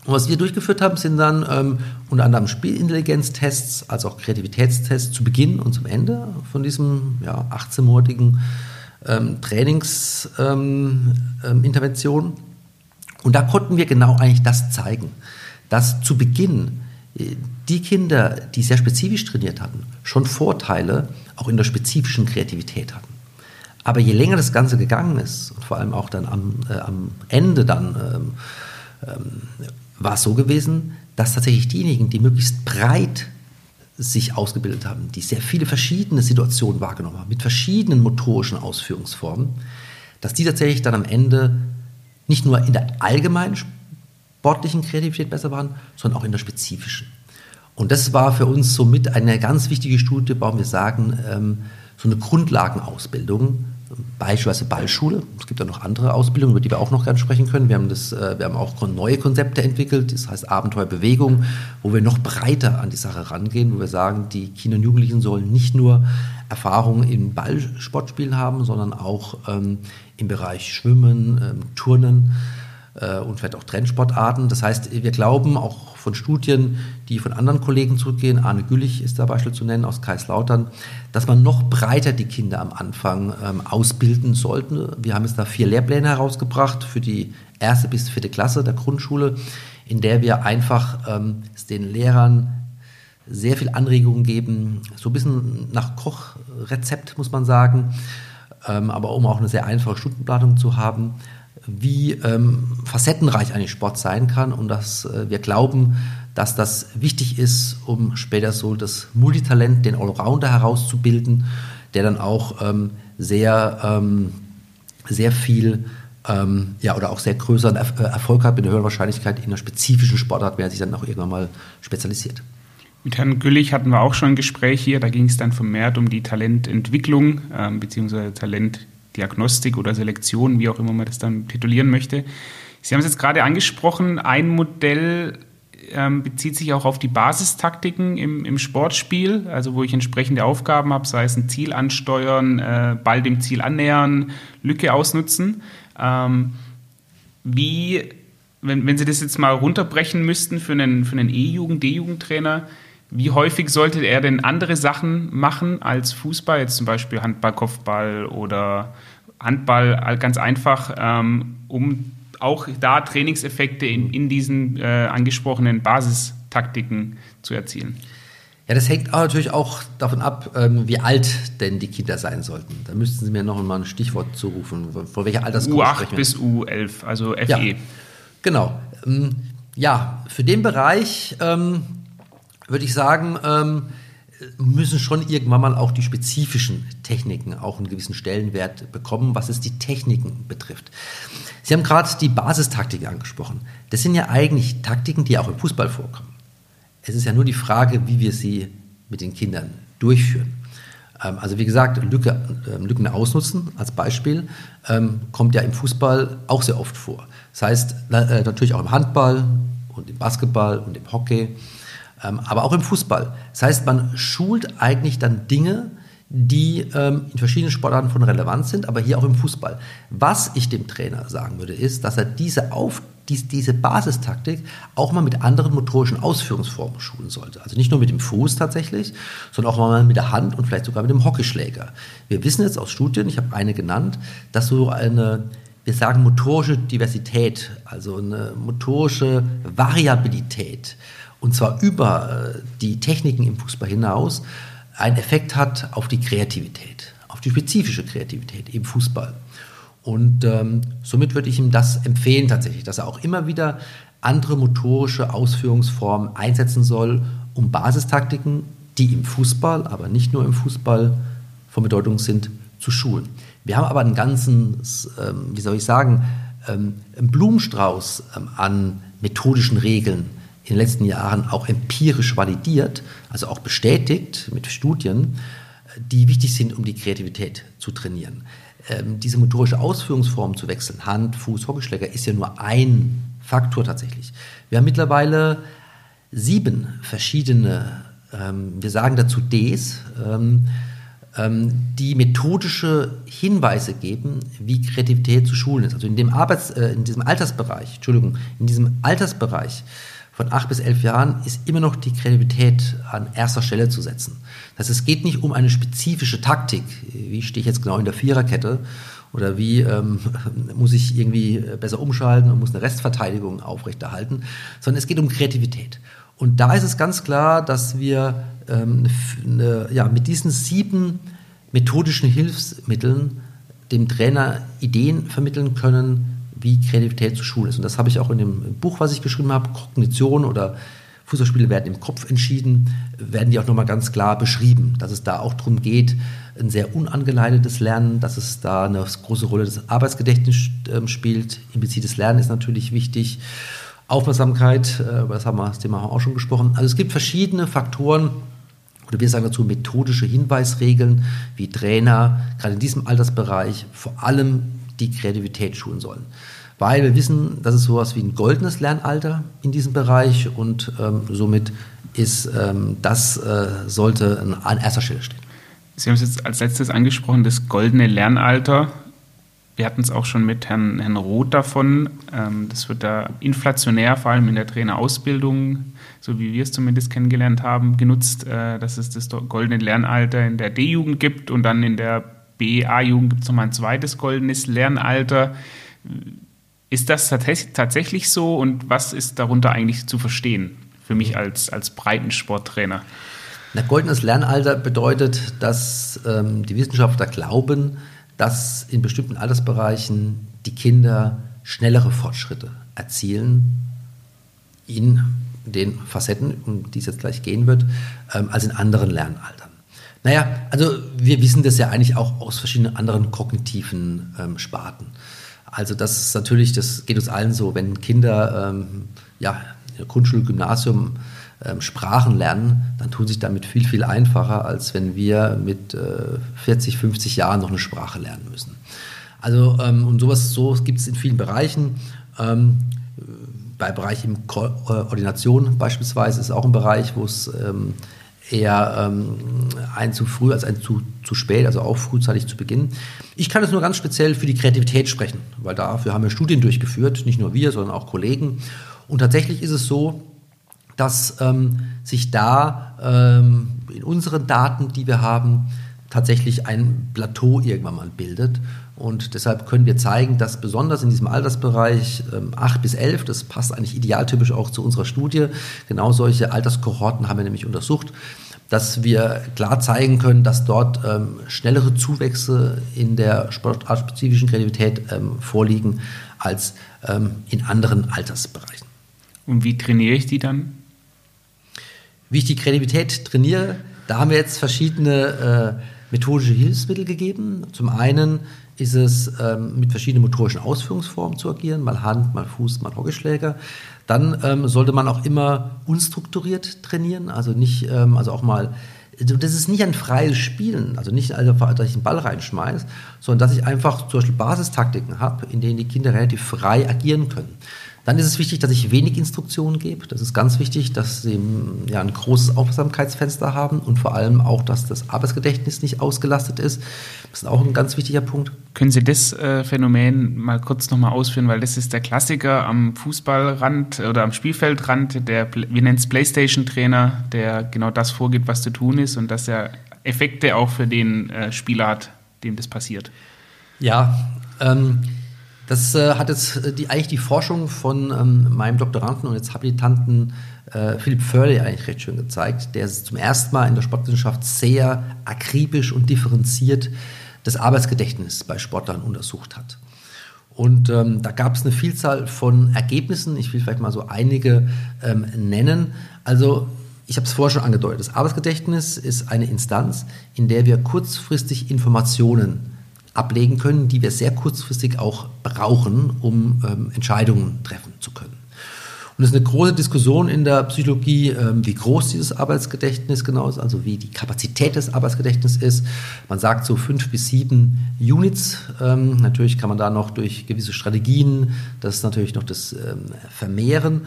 Und was wir durchgeführt haben, sind dann ähm, unter anderem Spielintelligenztests, als auch Kreativitätstests zu Beginn und zum Ende von diesem ja, 18-monatigen ähm, Trainingsintervention. Ähm, ähm und da konnten wir genau eigentlich das zeigen, dass zu Beginn äh, die Kinder, die sehr spezifisch trainiert hatten, schon Vorteile auch in der spezifischen Kreativität hatten. Aber je länger das Ganze gegangen ist und vor allem auch dann am, äh, am Ende dann ähm, ähm, war es so gewesen, dass tatsächlich diejenigen, die möglichst breit sich ausgebildet haben, die sehr viele verschiedene Situationen wahrgenommen haben, mit verschiedenen motorischen Ausführungsformen, dass die tatsächlich dann am Ende nicht nur in der allgemeinen sportlichen Kreativität besser waren, sondern auch in der spezifischen. Und das war für uns somit eine ganz wichtige Studie, warum wir sagen, ähm, so eine Grundlagenausbildung, beispielsweise Ballschule. Es gibt ja noch andere Ausbildungen, über die wir auch noch ganz sprechen können. Wir haben, das, äh, wir haben auch neue Konzepte entwickelt, das heißt Abenteuerbewegung, wo wir noch breiter an die Sache rangehen, wo wir sagen, die Kinder und Jugendlichen sollen nicht nur Erfahrungen im Ballsportspielen haben, sondern auch ähm, im Bereich Schwimmen, ähm, Turnen und vielleicht auch Trendsportarten. Das heißt, wir glauben auch von Studien, die von anderen Kollegen zurückgehen, Arne Güllich ist da Beispiel zu nennen aus Kaiserslautern, dass man noch breiter die Kinder am Anfang ähm, ausbilden sollte. Wir haben jetzt da vier Lehrpläne herausgebracht für die erste bis vierte Klasse der Grundschule, in der wir einfach ähm, den Lehrern sehr viel Anregungen geben, so ein bisschen nach Kochrezept muss man sagen, ähm, aber um auch eine sehr einfache Stundenplanung zu haben, wie ähm, facettenreich eigentlich Sport sein kann und dass äh, wir glauben, dass das wichtig ist, um später so das Multitalent, den Allrounder herauszubilden, der dann auch ähm, sehr, ähm, sehr viel ähm, ja, oder auch sehr größeren äh, Erfolg hat mit einer höheren Wahrscheinlichkeit in einer spezifischen Sportart, wer sich dann auch irgendwann mal spezialisiert. Mit Herrn Güllich hatten wir auch schon ein Gespräch hier, da ging es dann vermehrt um die Talententwicklung ähm, bzw. Talent Diagnostik oder Selektion, wie auch immer man das dann titulieren möchte. Sie haben es jetzt gerade angesprochen, ein Modell ähm, bezieht sich auch auf die Basistaktiken im, im, Sportspiel, also wo ich entsprechende Aufgaben habe, sei es ein Ziel ansteuern, äh, Ball dem Ziel annähern, Lücke ausnutzen. Ähm, wie, wenn, wenn Sie das jetzt mal runterbrechen müssten für einen, für einen E-Jugend, D-Jugendtrainer, wie häufig sollte er denn andere Sachen machen als Fußball, jetzt zum Beispiel Handball, Kopfball oder Handball ganz einfach, ähm, um auch da Trainingseffekte in, in diesen äh, angesprochenen Basistaktiken zu erzielen? Ja, das hängt auch natürlich auch davon ab, ähm, wie alt denn die Kinder sein sollten. Da müssten Sie mir noch mal ein Stichwort zurufen. Vor welcher Altersgruppe U8 sprechen bis U11, also FE. Ja, genau. Ähm, ja, für den Bereich ähm, würde ich sagen, ähm, müssen schon irgendwann mal auch die spezifischen Techniken auch einen gewissen Stellenwert bekommen, was es die Techniken betrifft. Sie haben gerade die Basistaktik angesprochen. Das sind ja eigentlich Taktiken, die auch im Fußball vorkommen. Es ist ja nur die Frage, wie wir sie mit den Kindern durchführen. Ähm, also wie gesagt, Lücke, ähm, Lücken ausnutzen als Beispiel ähm, kommt ja im Fußball auch sehr oft vor. Das heißt äh, natürlich auch im Handball und im Basketball und im Hockey aber auch im Fußball. Das heißt, man schult eigentlich dann Dinge, die ähm, in verschiedenen Sportarten von Relevanz sind, aber hier auch im Fußball. Was ich dem Trainer sagen würde, ist, dass er diese Aufgabe dies, diese Basistaktik auch mal mit anderen motorischen Ausführungsformen schulen sollte. Also nicht nur mit dem Fuß tatsächlich, sondern auch mal mit der Hand und vielleicht sogar mit dem Hockeyschläger. Wir wissen jetzt aus Studien, ich habe eine genannt, dass so eine, wir sagen motorische Diversität, also eine motorische Variabilität, und zwar über äh, die Techniken im Fußball hinaus, einen Effekt hat auf die Kreativität, auf die spezifische Kreativität im Fußball. Und ähm, somit würde ich ihm das empfehlen tatsächlich, dass er auch immer wieder andere motorische Ausführungsformen einsetzen soll, um Basistaktiken, die im Fußball, aber nicht nur im Fußball von Bedeutung sind, zu schulen. Wir haben aber einen ganzen, ähm, wie soll ich sagen, ähm, einen Blumenstrauß ähm, an methodischen Regeln in den letzten Jahren auch empirisch validiert, also auch bestätigt mit Studien, die wichtig sind, um die Kreativität zu trainieren ähm, diese motorische Ausführungsform zu wechseln, Hand, Fuß, Hockeyschläger, ist ja nur ein Faktor tatsächlich. Wir haben mittlerweile sieben verschiedene, ähm, wir sagen dazu Ds, ähm, ähm, die methodische Hinweise geben, wie Kreativität zu schulen ist. Also in dem Arbeits, äh, in diesem Altersbereich, Entschuldigung, in diesem Altersbereich von acht bis elf Jahren ist immer noch die Kreativität an erster Stelle zu setzen. Das heißt, es geht nicht um eine spezifische Taktik, wie stehe ich jetzt genau in der Viererkette oder wie ähm, muss ich irgendwie besser umschalten und muss eine Restverteidigung aufrechterhalten, sondern es geht um Kreativität. Und da ist es ganz klar, dass wir ähm, eine, ja, mit diesen sieben methodischen Hilfsmitteln dem Trainer Ideen vermitteln können, wie Kreativität zu schulen ist. Und das habe ich auch in dem Buch, was ich geschrieben habe, Kognition oder Fußballspiele werden im Kopf entschieden, werden die auch nochmal ganz klar beschrieben, dass es da auch darum geht, ein sehr unangeleitetes Lernen, dass es da eine große Rolle des Arbeitsgedächtnisses äh, spielt. Implizites Lernen ist natürlich wichtig. Aufmerksamkeit, äh, über das haben wir das Thema auch schon gesprochen. Also es gibt verschiedene Faktoren, oder wir sagen dazu methodische Hinweisregeln, wie Trainer gerade in diesem Altersbereich vor allem die Kreativität schulen sollen weil wir wissen, dass es sowas wie ein goldenes Lernalter in diesem Bereich und ähm, somit ist ähm, das äh, sollte an erster Stelle stehen. Sie haben es jetzt als letztes angesprochen, das goldene Lernalter. Wir hatten es auch schon mit Herrn, Herrn Roth davon. Ähm, das wird da inflationär, vor allem in der Trainerausbildung, so wie wir es zumindest kennengelernt haben, genutzt, äh, dass es das goldene Lernalter in der D-Jugend gibt und dann in der BA-Jugend gibt es nochmal ein zweites goldenes Lernalter. Ist das tatsächlich so und was ist darunter eigentlich zu verstehen für mich als, als Breitensporttrainer? Na, goldenes Lernalter bedeutet, dass ähm, die Wissenschaftler glauben, dass in bestimmten Altersbereichen die Kinder schnellere Fortschritte erzielen in den Facetten, um die es jetzt gleich gehen wird, ähm, als in anderen Lernaltern. Naja, also wir wissen das ja eigentlich auch aus verschiedenen anderen kognitiven ähm, Sparten. Also das ist natürlich, das geht uns allen so, wenn Kinder ähm, ja, Grundschule, Gymnasium ähm, Sprachen lernen, dann tun sich damit viel, viel einfacher, als wenn wir mit äh, 40, 50 Jahren noch eine Sprache lernen müssen. Also ähm, und sowas so gibt es in vielen Bereichen. Ähm, bei Bereichen Ko äh, Ordination beispielsweise ist auch ein Bereich, wo es ähm, eher ähm, ein zu früh als ein zu, zu spät, also auch frühzeitig zu beginnen. Ich kann es nur ganz speziell für die Kreativität sprechen, weil dafür haben wir Studien durchgeführt, nicht nur wir, sondern auch Kollegen. Und tatsächlich ist es so, dass ähm, sich da ähm, in unseren Daten, die wir haben, tatsächlich ein Plateau irgendwann mal bildet. Und deshalb können wir zeigen, dass besonders in diesem Altersbereich ähm, 8 bis 11, das passt eigentlich idealtypisch auch zu unserer Studie, genau solche Alterskohorten haben wir nämlich untersucht, dass wir klar zeigen können, dass dort ähm, schnellere Zuwächse in der sportartspezifischen Kreativität ähm, vorliegen als ähm, in anderen Altersbereichen. Und wie trainiere ich die dann? Wie ich die Kreativität trainiere, da haben wir jetzt verschiedene äh, methodische Hilfsmittel gegeben. Zum einen ist es ähm, mit verschiedenen motorischen Ausführungsformen zu agieren, mal Hand, mal Fuß, mal Hockeyschläger. Dann ähm, sollte man auch immer unstrukturiert trainieren, also nicht, ähm, also auch mal, also das ist nicht ein freies Spielen, also nicht, also, dass ich einen Ball reinschmeiße, sondern dass ich einfach zum Beispiel Basistaktiken habe, in denen die Kinder relativ frei agieren können. Dann ist es wichtig, dass ich wenig Instruktionen gebe. Das ist ganz wichtig, dass sie ja, ein großes Aufmerksamkeitsfenster haben und vor allem auch, dass das Arbeitsgedächtnis nicht ausgelastet ist. Das ist auch ein ganz wichtiger Punkt. Können Sie das äh, Phänomen mal kurz nochmal ausführen, weil das ist der Klassiker am Fußballrand oder am Spielfeldrand, der, wir nennen es Playstation-Trainer, der genau das vorgibt, was zu tun ist und dass er Effekte auch für den äh, Spieler hat, dem das passiert. Ja, ähm, das äh, hat jetzt äh, die, eigentlich die Forschung von ähm, meinem Doktoranden und jetzt Habilitanten äh, Philipp Förle eigentlich recht schön gezeigt, der zum ersten Mal in der Sportwissenschaft sehr akribisch und differenziert das Arbeitsgedächtnis bei Sportlern untersucht hat. Und ähm, da gab es eine Vielzahl von Ergebnissen. Ich will vielleicht mal so einige ähm, nennen. Also ich habe es vorher schon angedeutet. Das Arbeitsgedächtnis ist eine Instanz, in der wir kurzfristig Informationen ablegen können, die wir sehr kurzfristig auch brauchen, um ähm, Entscheidungen treffen zu können. Und es ist eine große Diskussion in der Psychologie, ähm, wie groß dieses Arbeitsgedächtnis genau ist, also wie die Kapazität des Arbeitsgedächtnisses ist. Man sagt so fünf bis sieben Units. Ähm, natürlich kann man da noch durch gewisse Strategien das natürlich noch das ähm, vermehren.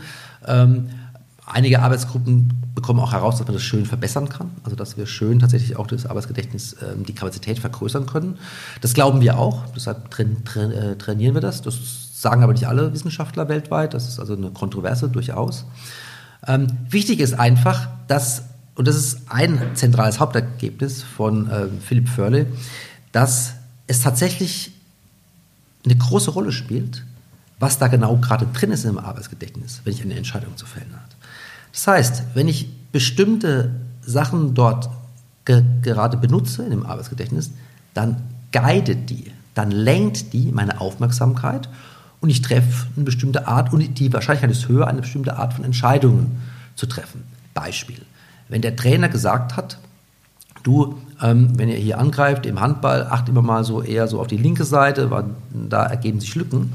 Einige Arbeitsgruppen bekommen auch heraus, dass man das schön verbessern kann. Also dass wir schön tatsächlich auch das Arbeitsgedächtnis, ähm, die Kapazität vergrößern können. Das glauben wir auch, deshalb tra tra äh, trainieren wir das. Das sagen aber nicht alle Wissenschaftler weltweit. Das ist also eine Kontroverse durchaus. Ähm, wichtig ist einfach, dass, und das ist ein zentrales Hauptergebnis von äh, Philipp Förle, dass es tatsächlich eine große Rolle spielt, was da genau gerade drin ist im Arbeitsgedächtnis, wenn ich eine Entscheidung zu fällen habe. Das heißt, wenn ich bestimmte Sachen dort ge gerade benutze in dem Arbeitsgedächtnis, dann guidet die, dann lenkt die meine Aufmerksamkeit und ich treffe eine bestimmte Art, und die Wahrscheinlichkeit ist höher, eine bestimmte Art von Entscheidungen zu treffen. Beispiel. Wenn der Trainer gesagt hat, du, ähm, wenn ihr hier angreift im Handball, acht immer mal so eher so auf die linke Seite, weil da ergeben sich Lücken.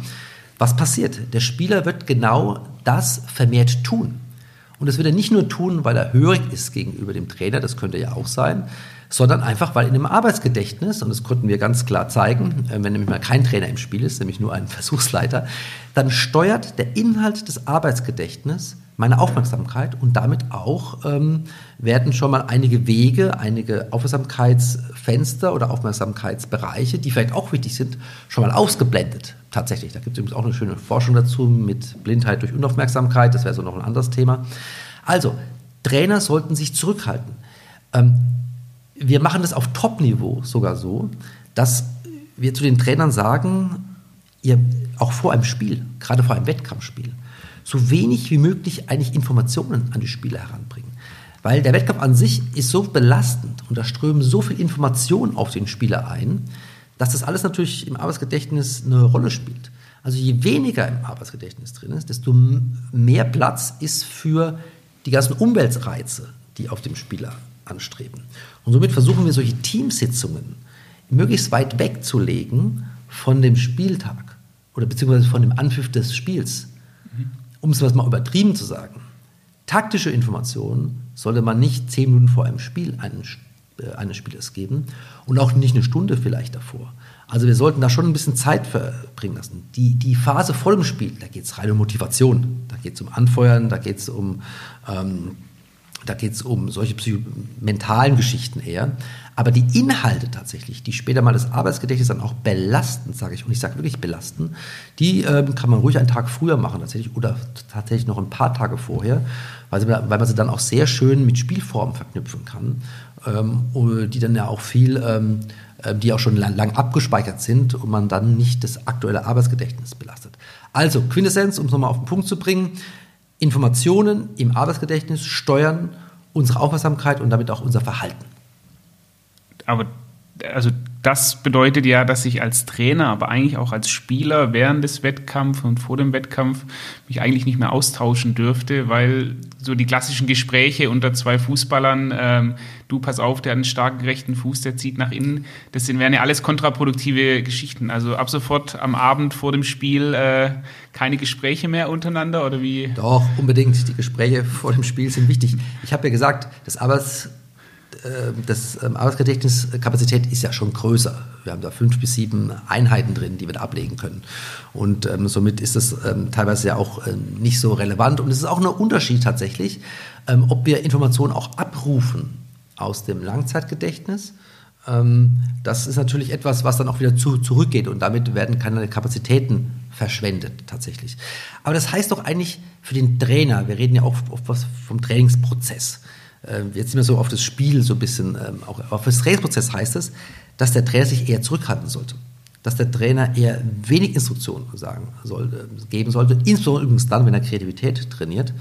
Was passiert? Der Spieler wird genau das vermehrt tun. Und das wird er nicht nur tun, weil er hörig ist gegenüber dem Trainer, das könnte ja auch sein, sondern einfach, weil in dem Arbeitsgedächtnis, und das konnten wir ganz klar zeigen, äh, wenn nämlich mal kein Trainer im Spiel ist, nämlich nur ein Versuchsleiter, dann steuert der Inhalt des Arbeitsgedächtnisses meine Aufmerksamkeit und damit auch ähm, werden schon mal einige Wege, einige Aufmerksamkeitsfenster oder Aufmerksamkeitsbereiche, die vielleicht auch wichtig sind, schon mal ausgeblendet. Tatsächlich. Da gibt es übrigens auch eine schöne Forschung dazu mit Blindheit durch Unaufmerksamkeit. Das wäre so noch ein anderes Thema. Also, Trainer sollten sich zurückhalten. Ähm, wir machen das auf Top-Niveau sogar so, dass wir zu den Trainern sagen, ihr auch vor einem Spiel, gerade vor einem Wettkampfspiel, so wenig wie möglich eigentlich Informationen an die Spieler heranbringen. Weil der Wettkampf an sich ist so belastend und da strömen so viel Informationen auf den Spieler ein, dass das alles natürlich im Arbeitsgedächtnis eine Rolle spielt. Also je weniger im Arbeitsgedächtnis drin ist, desto mehr Platz ist für die ganzen Umweltreize, die auf dem Spieler anstreben. Und somit versuchen wir solche Teamsitzungen möglichst weit wegzulegen von dem Spieltag oder beziehungsweise von dem Anpfiff des Spiels um es mal übertrieben zu sagen, taktische Informationen sollte man nicht zehn Minuten vor einem Spiel eines, äh, eines Spielers geben und auch nicht eine Stunde vielleicht davor. Also wir sollten da schon ein bisschen Zeit verbringen lassen. Die, die Phase vor dem Spiel, da geht es rein um Motivation, da geht es um Anfeuern, da geht es um ähm, um solche mentalen Geschichten eher. Aber die Inhalte tatsächlich, die später mal das Arbeitsgedächtnis dann auch belasten, sage ich, und ich sage wirklich belasten, die ähm, kann man ruhig einen Tag früher machen tatsächlich oder tatsächlich noch ein paar Tage vorher, weil, sie, weil man sie dann auch sehr schön mit Spielformen verknüpfen kann, ähm, die dann ja auch viel, ähm, äh, die auch schon lang, lang abgespeichert sind und man dann nicht das aktuelle Arbeitsgedächtnis belastet. Also Quintessenz, um es nochmal auf den Punkt zu bringen, Informationen im Arbeitsgedächtnis steuern unsere Aufmerksamkeit und damit auch unser Verhalten. Aber also das bedeutet ja, dass ich als Trainer, aber eigentlich auch als Spieler während des Wettkampfs und vor dem Wettkampf mich eigentlich nicht mehr austauschen dürfte, weil so die klassischen Gespräche unter zwei Fußballern, ähm, du pass auf, der hat einen starken rechten Fuß, der zieht nach innen, das sind, wären ja alles kontraproduktive Geschichten. Also ab sofort am Abend vor dem Spiel äh, keine Gespräche mehr untereinander oder wie? Doch, unbedingt. Die Gespräche vor dem Spiel sind wichtig. Ich habe ja gesagt, das Arbeits das ähm, Arbeitsgedächtniskapazität ist ja schon größer. Wir haben da fünf bis sieben Einheiten drin, die wir da ablegen können. Und ähm, somit ist es ähm, teilweise ja auch ähm, nicht so relevant. Und es ist auch ein Unterschied tatsächlich, ähm, ob wir Informationen auch abrufen aus dem Langzeitgedächtnis. Ähm, das ist natürlich etwas, was dann auch wieder zu, zurückgeht und damit werden keine Kapazitäten verschwendet tatsächlich. Aber das heißt doch eigentlich für den Trainer, wir reden ja auch oft vom Trainingsprozess. Ähm, jetzt sind wir so auf das Spiel so ein bisschen, ähm, auch auf das Trainingsprozess heißt es, dass der Trainer sich eher zurückhalten sollte. Dass der Trainer eher wenig Instruktionen sagen sollte, geben sollte, insbesondere übrigens dann, wenn er Kreativität trainiert.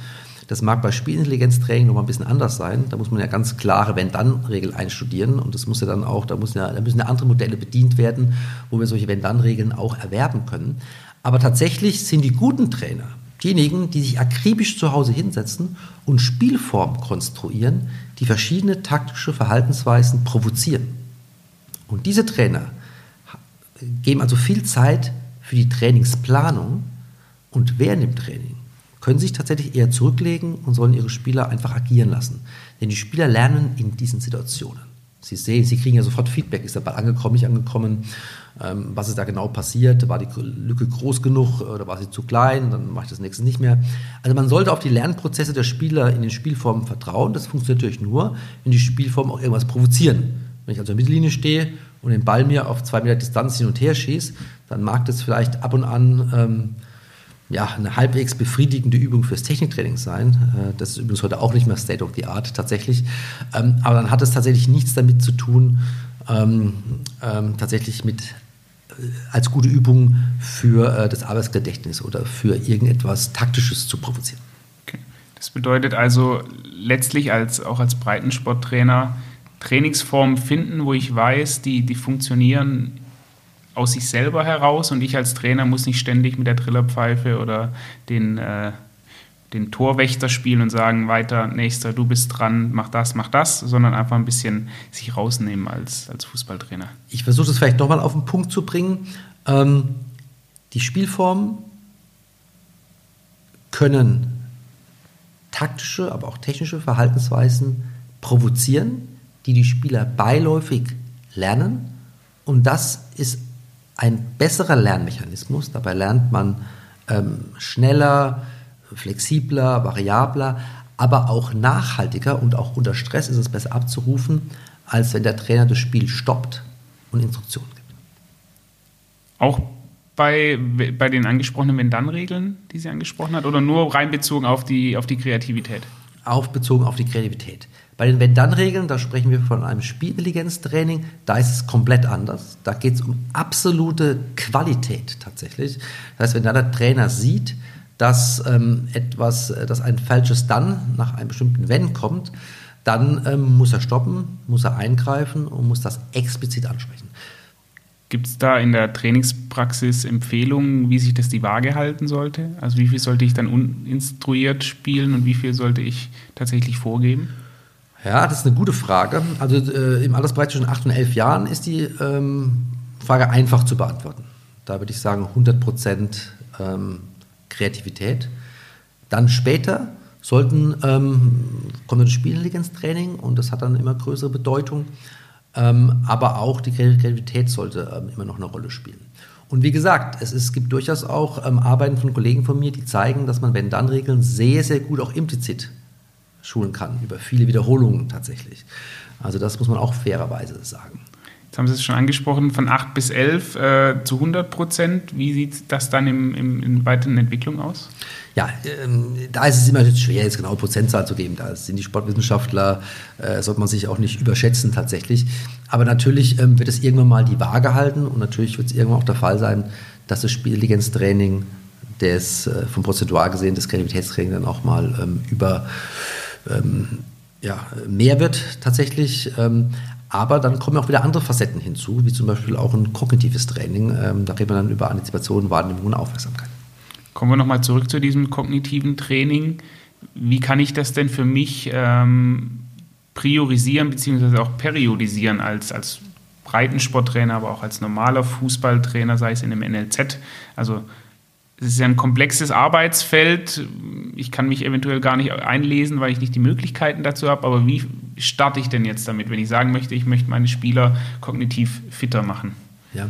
Das mag bei Spielintelligenztraining noch mal ein bisschen anders sein. Da muss man ja ganz klare Wenn-Dann-Regeln einstudieren und das muss ja dann auch, da, muss ja, da müssen ja andere Modelle bedient werden, wo wir solche Wenn-Dann-Regeln auch erwerben können. Aber tatsächlich sind die guten Trainer, diejenigen, die sich akribisch zu Hause hinsetzen und Spielformen konstruieren, die verschiedene taktische Verhaltensweisen provozieren. Und diese Trainer geben also viel Zeit für die Trainingsplanung und während dem Training können sich tatsächlich eher zurücklegen und sollen ihre Spieler einfach agieren lassen. Denn die Spieler lernen in diesen Situationen. Sie sehen, sie kriegen ja sofort Feedback, ist der Ball angekommen, nicht angekommen, ähm, was ist da genau passiert, war die Lücke groß genug oder war sie zu klein, dann mache ich das nächste nicht mehr. Also man sollte auf die Lernprozesse der Spieler in den Spielformen vertrauen. Das funktioniert natürlich nur, wenn die Spielformen auch irgendwas provozieren. Wenn ich also in der Mittellinie stehe und den Ball mir auf zwei Meter Distanz hin und her schieße, dann mag das vielleicht ab und an ähm, ja, eine halbwegs befriedigende Übung fürs Techniktraining sein. Äh, das ist übrigens heute auch nicht mehr State of the Art tatsächlich. Ähm, aber dann hat es tatsächlich nichts damit zu tun, ähm, ähm, tatsächlich mit äh, als gute Übung für äh, das Arbeitsgedächtnis oder für irgendetwas Taktisches zu provozieren. Okay. Das bedeutet also letztlich als, auch als Breitensporttrainer Trainingsformen finden, wo ich weiß, die, die funktionieren aus sich selber heraus und ich als Trainer muss nicht ständig mit der Trillerpfeife oder den, äh, den Torwächter spielen und sagen, weiter, nächster, du bist dran, mach das, mach das, sondern einfach ein bisschen sich rausnehmen als, als Fußballtrainer. Ich versuche das vielleicht nochmal auf den Punkt zu bringen. Ähm, die Spielformen können taktische, aber auch technische Verhaltensweisen provozieren, die die Spieler beiläufig lernen. Und das ist ein besserer Lernmechanismus. Dabei lernt man ähm, schneller, flexibler, variabler, aber auch nachhaltiger und auch unter Stress ist es besser abzurufen, als wenn der Trainer das Spiel stoppt und Instruktionen gibt. Auch bei, bei den angesprochenen Wenn-Dann-Regeln, die sie angesprochen hat, oder nur rein bezogen auf die, auf die Kreativität? Auf bezogen auf die Kreativität. Bei den Wenn-Dann-Regeln, da sprechen wir von einem Spielintelligenztraining, da ist es komplett anders. Da geht es um absolute Qualität tatsächlich. Das heißt, wenn da der Trainer sieht, dass ähm, etwas, äh, dass ein falsches Dann nach einem bestimmten Wenn kommt, dann ähm, muss er stoppen, muss er eingreifen und muss das explizit ansprechen. Gibt es da in der Trainingspraxis Empfehlungen, wie sich das die Waage halten sollte? Also wie viel sollte ich dann uninstruiert spielen und wie viel sollte ich tatsächlich vorgeben? Ja, das ist eine gute Frage. Also äh, im Altersbereich zwischen 8 und 11 Jahren ist die ähm, Frage einfach zu beantworten. Da würde ich sagen 100 Prozent ähm, Kreativität. Dann später sollten, ähm, kommt ein Spielintelligenztraining und das hat dann immer größere Bedeutung. Ähm, aber auch die Kreativität sollte ähm, immer noch eine Rolle spielen. Und wie gesagt, es, es gibt durchaus auch ähm, Arbeiten von Kollegen von mir, die zeigen, dass man Wenn-Dann-Regeln sehr, sehr gut auch implizit schulen kann, über viele Wiederholungen tatsächlich. Also das muss man auch fairerweise sagen. Jetzt haben Sie es schon angesprochen, von 8 bis 11 äh, zu 100 Prozent. Wie sieht das dann im, im, in weiteren Entwicklung aus? Ja, ähm, da ist es immer schwer, jetzt genau Prozentzahl zu geben. Da sind die Sportwissenschaftler, äh, sollte man sich auch nicht überschätzen tatsächlich. Aber natürlich ähm, wird es irgendwann mal die Waage halten und natürlich wird es irgendwann auch der Fall sein, dass das Spielintelligenztraining des, äh, vom Prozentual gesehen, das Kreativitätstraining dann auch mal ähm, über ähm, ja, mehr wird tatsächlich. Aber dann kommen auch wieder andere Facetten hinzu, wie zum Beispiel auch ein kognitives Training. Ähm, da reden wir dann über Antizipation, Wahrnehmung und Aufmerksamkeit. Kommen wir nochmal zurück zu diesem kognitiven Training. Wie kann ich das denn für mich ähm, priorisieren bzw. auch periodisieren als, als Breitensporttrainer, aber auch als normaler Fußballtrainer, sei es in einem NLZ? Also es ist ja ein komplexes Arbeitsfeld. Ich kann mich eventuell gar nicht einlesen, weil ich nicht die Möglichkeiten dazu habe. Aber wie starte ich denn jetzt damit, wenn ich sagen möchte, ich möchte meine Spieler kognitiv fitter machen? Ja,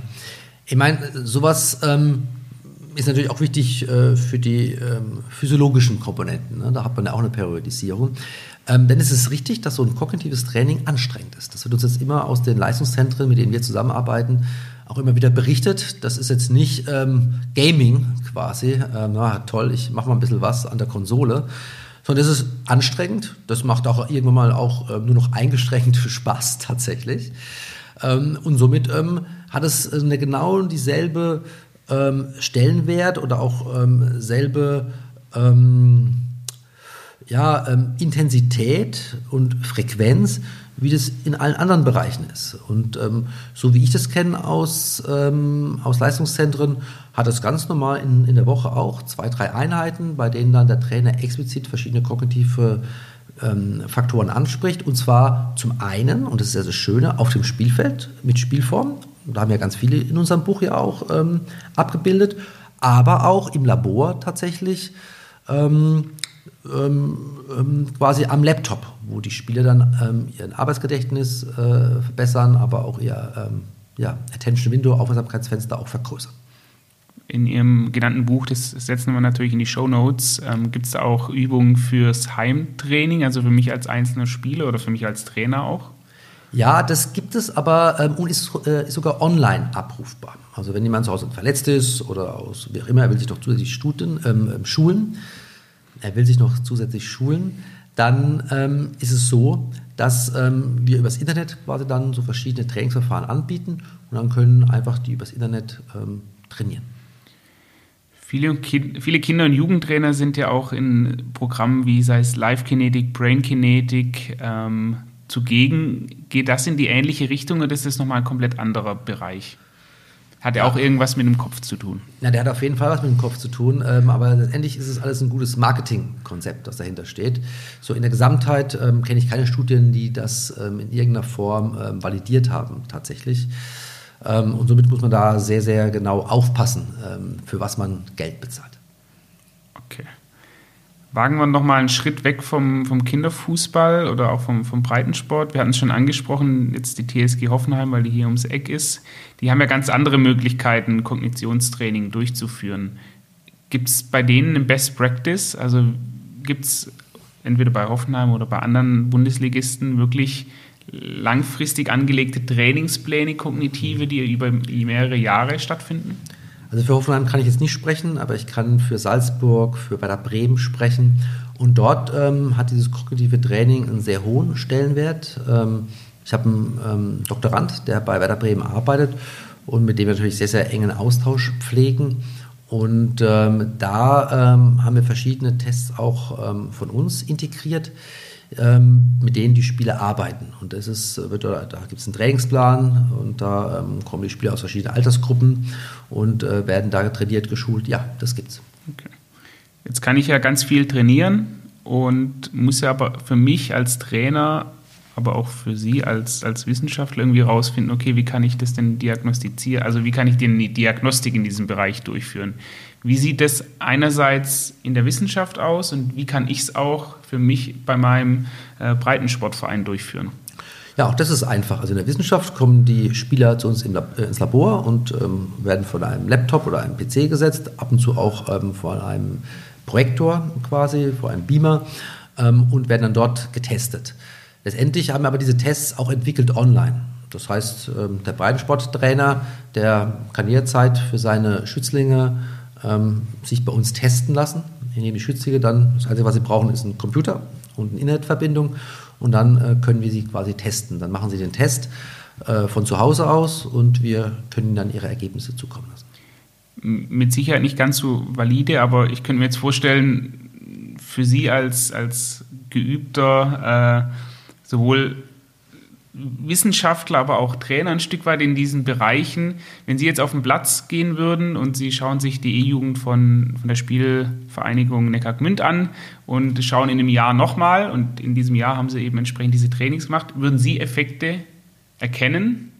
ich meine, sowas ähm, ist natürlich auch wichtig äh, für die ähm, physiologischen Komponenten. Ne? Da hat man ja auch eine Periodisierung. Ähm, denn es ist richtig, dass so ein kognitives Training anstrengend ist. Das wird uns jetzt immer aus den Leistungszentren, mit denen wir zusammenarbeiten, auch immer wieder berichtet. Das ist jetzt nicht ähm, Gaming quasi. Ähm, na, toll, ich mache mal ein bisschen was an der Konsole. Sondern es ist anstrengend. Das macht auch irgendwann mal auch äh, nur noch eingeschränkt Spaß tatsächlich. Ähm, und somit ähm, hat es eine genau dieselbe ähm, Stellenwert oder auch ähm, selbe ähm, ja, ähm, Intensität und Frequenz, wie das in allen anderen Bereichen ist. Und ähm, so wie ich das kenne aus, ähm, aus Leistungszentren, hat es ganz normal in, in der Woche auch zwei, drei Einheiten, bei denen dann der Trainer explizit verschiedene kognitive ähm, Faktoren anspricht. Und zwar zum einen, und das ist ja das Schöne, auf dem Spielfeld mit Spielform. Da haben ja ganz viele in unserem Buch ja auch ähm, abgebildet, aber auch im Labor tatsächlich. Ähm, ähm, ähm, quasi am Laptop, wo die Spieler dann ähm, ihren Arbeitsgedächtnis äh, verbessern, aber auch ihr ähm, ja, Attention Window, Aufmerksamkeitsfenster auch vergrößern. In Ihrem genannten Buch, das setzen wir natürlich in die Show Notes, ähm, gibt es auch Übungen fürs Heimtraining, also für mich als einzelner Spieler oder für mich als Trainer auch? Ja, das gibt es, aber ähm, und ist, äh, ist, sogar online abrufbar. Also wenn jemand zu Hause verletzt ist oder aus wie auch immer, er will sich doch zusätzlich stuten, ähm, schulen, er will sich noch zusätzlich schulen, dann ähm, ist es so, dass ähm, wir übers Internet quasi dann so verschiedene Trainingsverfahren anbieten und dann können einfach die übers Internet ähm, trainieren. Viele, viele Kinder- und Jugendtrainer sind ja auch in Programmen wie sei es Live Kinetic, Brain Kinetic ähm, zugegen. Geht das in die ähnliche Richtung oder ist das nochmal ein komplett anderer Bereich? Hat ja auch irgendwas mit dem Kopf zu tun. Na, der hat auf jeden Fall was mit dem Kopf zu tun, ähm, aber letztendlich ist es alles ein gutes Marketingkonzept, das dahinter steht. So in der Gesamtheit ähm, kenne ich keine Studien, die das ähm, in irgendeiner Form ähm, validiert haben, tatsächlich. Ähm, und somit muss man da sehr, sehr genau aufpassen, ähm, für was man Geld bezahlt. Okay. Wagen wir nochmal einen Schritt weg vom, vom Kinderfußball oder auch vom, vom Breitensport. Wir hatten es schon angesprochen, jetzt die TSG Hoffenheim, weil die hier ums Eck ist. Die haben ja ganz andere Möglichkeiten, Kognitionstraining durchzuführen. Gibt es bei denen eine Best Practice? Also gibt es entweder bei Hoffenheim oder bei anderen Bundesligisten wirklich langfristig angelegte Trainingspläne, kognitive, die über mehrere Jahre stattfinden? Also für Hoffenheim kann ich jetzt nicht sprechen, aber ich kann für Salzburg, für Werder Bremen sprechen. Und dort ähm, hat dieses kognitive Training einen sehr hohen Stellenwert. Ähm, ich habe einen ähm, Doktorand, der bei Werder Bremen arbeitet und mit dem wir natürlich sehr, sehr engen Austausch pflegen. Und ähm, da ähm, haben wir verschiedene Tests auch ähm, von uns integriert ähm, mit denen die Spieler arbeiten. Und das ist, wird, da gibt es einen Trainingsplan und da ähm, kommen die Spieler aus verschiedenen Altersgruppen und äh, werden da trainiert, geschult. Ja, das gibt's. Okay. Jetzt kann ich ja ganz viel trainieren und muss ja aber für mich als Trainer, aber auch für Sie als, als Wissenschaftler irgendwie rausfinden, okay, wie kann ich das denn diagnostizieren? Also wie kann ich denn die Diagnostik in diesem Bereich durchführen? Wie sieht das einerseits in der Wissenschaft aus und wie kann ich es auch für mich bei meinem äh, Breitensportverein durchführen? Ja, auch das ist einfach. Also in der Wissenschaft kommen die Spieler zu uns Lab, äh, ins Labor und ähm, werden vor einem Laptop oder einem PC gesetzt, ab und zu auch ähm, vor einem Projektor quasi, vor einem Beamer ähm, und werden dann dort getestet. Letztendlich haben wir aber diese Tests auch entwickelt online. Das heißt, ähm, der Breitensporttrainer, der kann jederzeit für seine Schützlinge ähm, sich bei uns testen lassen, indem die Schützlinge dann, das Einzige, was sie brauchen, ist ein Computer und eine Internetverbindung und dann äh, können wir sie quasi testen. Dann machen sie den Test äh, von zu Hause aus und wir können dann ihre Ergebnisse zukommen lassen. Mit Sicherheit nicht ganz so valide, aber ich könnte mir jetzt vorstellen, für Sie als, als geübter, äh, sowohl Wissenschaftler, aber auch Trainer ein Stück weit in diesen Bereichen. Wenn Sie jetzt auf den Platz gehen würden und Sie schauen sich die E-Jugend von, von der Spielvereinigung Neckargmünd an und schauen in einem Jahr nochmal und in diesem Jahr haben Sie eben entsprechend diese Trainings gemacht, würden Sie Effekte erkennen?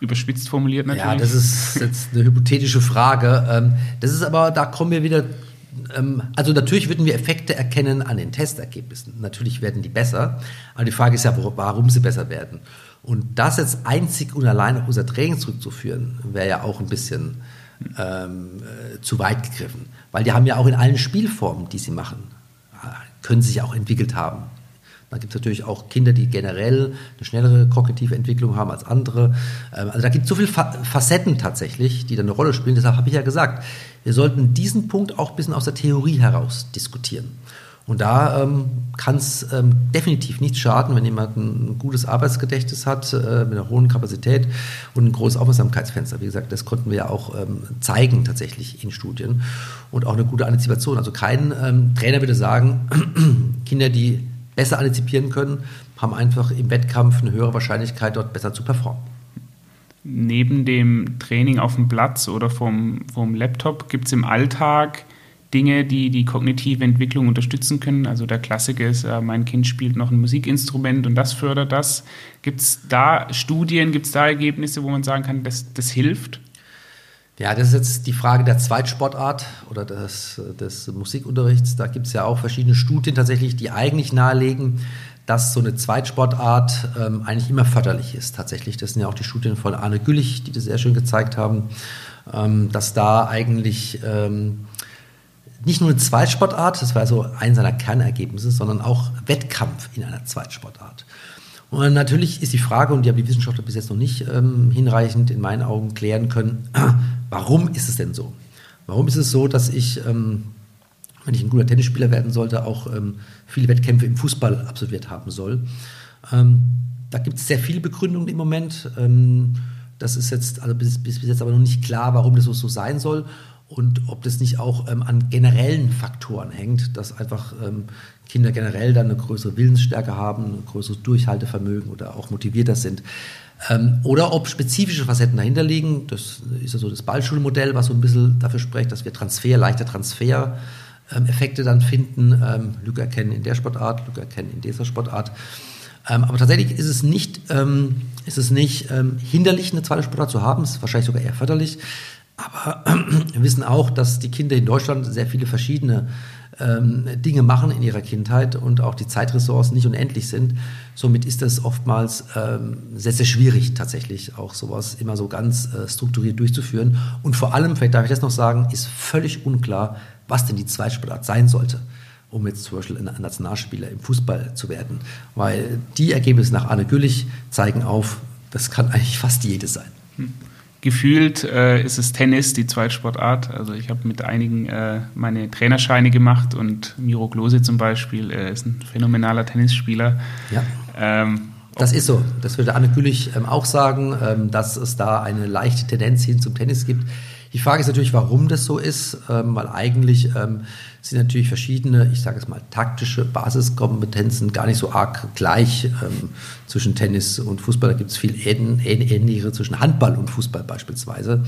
Überspitzt formuliert natürlich. Ja, das ist jetzt eine hypothetische Frage. Ähm, das ist aber, da kommen wir wieder also natürlich würden wir Effekte erkennen an den Testergebnissen. Natürlich werden die besser, aber die Frage ist ja, warum sie besser werden. Und das jetzt einzig und allein auf unser Training zurückzuführen, wäre ja auch ein bisschen ähm, äh, zu weit gegriffen. Weil die haben ja auch in allen Spielformen, die sie machen, äh, können sich auch entwickelt haben. Dann gibt es natürlich auch Kinder, die generell eine schnellere kognitive Entwicklung haben als andere. Ähm, also da gibt es so viele Facetten tatsächlich, die da eine Rolle spielen. Deshalb habe ich ja gesagt, wir sollten diesen Punkt auch ein bisschen aus der Theorie heraus diskutieren. Und da ähm, kann es ähm, definitiv nicht schaden, wenn jemand ein gutes Arbeitsgedächtnis hat, äh, mit einer hohen Kapazität und ein großes Aufmerksamkeitsfenster. Wie gesagt, das konnten wir ja auch ähm, zeigen tatsächlich in Studien und auch eine gute Antizipation. Also kein ähm, Trainer würde sagen, Kinder, die besser antizipieren können, haben einfach im Wettkampf eine höhere Wahrscheinlichkeit, dort besser zu performen. Neben dem Training auf dem Platz oder vom, vom Laptop gibt es im Alltag Dinge, die die kognitive Entwicklung unterstützen können. Also der Klassiker ist, äh, mein Kind spielt noch ein Musikinstrument und das fördert das. Gibt es da Studien, gibt es da Ergebnisse, wo man sagen kann, das, das hilft? Ja, das ist jetzt die Frage der Zweitsportart oder des, des Musikunterrichts. Da gibt es ja auch verschiedene Studien tatsächlich, die eigentlich nahelegen, dass so eine Zweitsportart ähm, eigentlich immer förderlich ist. Tatsächlich, das sind ja auch die Studien von Arne Güllich, die das sehr schön gezeigt haben, ähm, dass da eigentlich ähm, nicht nur eine Zweitsportart, das war so ein seiner Kernergebnisse, sondern auch Wettkampf in einer Zweitsportart. Und natürlich ist die Frage, und die haben die Wissenschaftler bis jetzt noch nicht ähm, hinreichend in meinen Augen klären können, warum ist es denn so? Warum ist es so, dass ich, ähm, wenn ich ein guter Tennisspieler werden sollte, auch ähm, viele Wettkämpfe im Fußball absolviert haben soll? Ähm, da gibt es sehr viele Begründungen im Moment. Ähm, das ist jetzt, also bis, bis, bis jetzt aber noch nicht klar, warum das so, so sein soll und ob das nicht auch ähm, an generellen Faktoren hängt, dass einfach ähm, Kinder generell dann eine größere Willensstärke haben, ein größeres Durchhaltevermögen oder auch motivierter sind. Ähm, oder ob spezifische Facetten dahinter liegen. Das ist ja so das Ballschulmodell, was so ein bisschen dafür spricht, dass wir Transfer, leichter Transfer-Effekte dann finden, ähm, Lücke erkennen in der Sportart, Lücke erkennen in dieser Sportart. Ähm, aber tatsächlich ist es nicht, ähm, ist es nicht ähm, hinderlich, eine zweite Sportart zu haben, es ist wahrscheinlich sogar eher förderlich. Aber wir wissen auch, dass die Kinder in Deutschland sehr viele verschiedene ähm, Dinge machen in ihrer Kindheit und auch die Zeitressourcen nicht unendlich sind. Somit ist das oftmals ähm, sehr, sehr schwierig, tatsächlich auch sowas immer so ganz äh, strukturiert durchzuführen. Und vor allem, vielleicht darf ich das noch sagen, ist völlig unklar, was denn die Zweitsportart sein sollte um jetzt zum Beispiel ein Nationalspieler im Fußball zu werden. Weil die Ergebnisse nach Arne Güllich zeigen auf, das kann eigentlich fast jedes sein. Hm gefühlt äh, ist es Tennis die Zweitsportart. Also ich habe mit einigen äh, meine Trainerscheine gemacht und Miro Klose zum Beispiel äh, ist ein phänomenaler Tennisspieler. Ja. Ähm, das ist so. Das würde Anne Gülich ähm, auch sagen, ähm, dass es da eine leichte Tendenz hin zum Tennis gibt. Die Frage ist natürlich, warum das so ist, ähm, weil eigentlich ähm, sind natürlich verschiedene, ich sage es mal, taktische Basiskompetenzen gar nicht so arg gleich ähm, zwischen Tennis und Fußball. Da gibt es viel ähnlichere zwischen Handball und Fußball beispielsweise.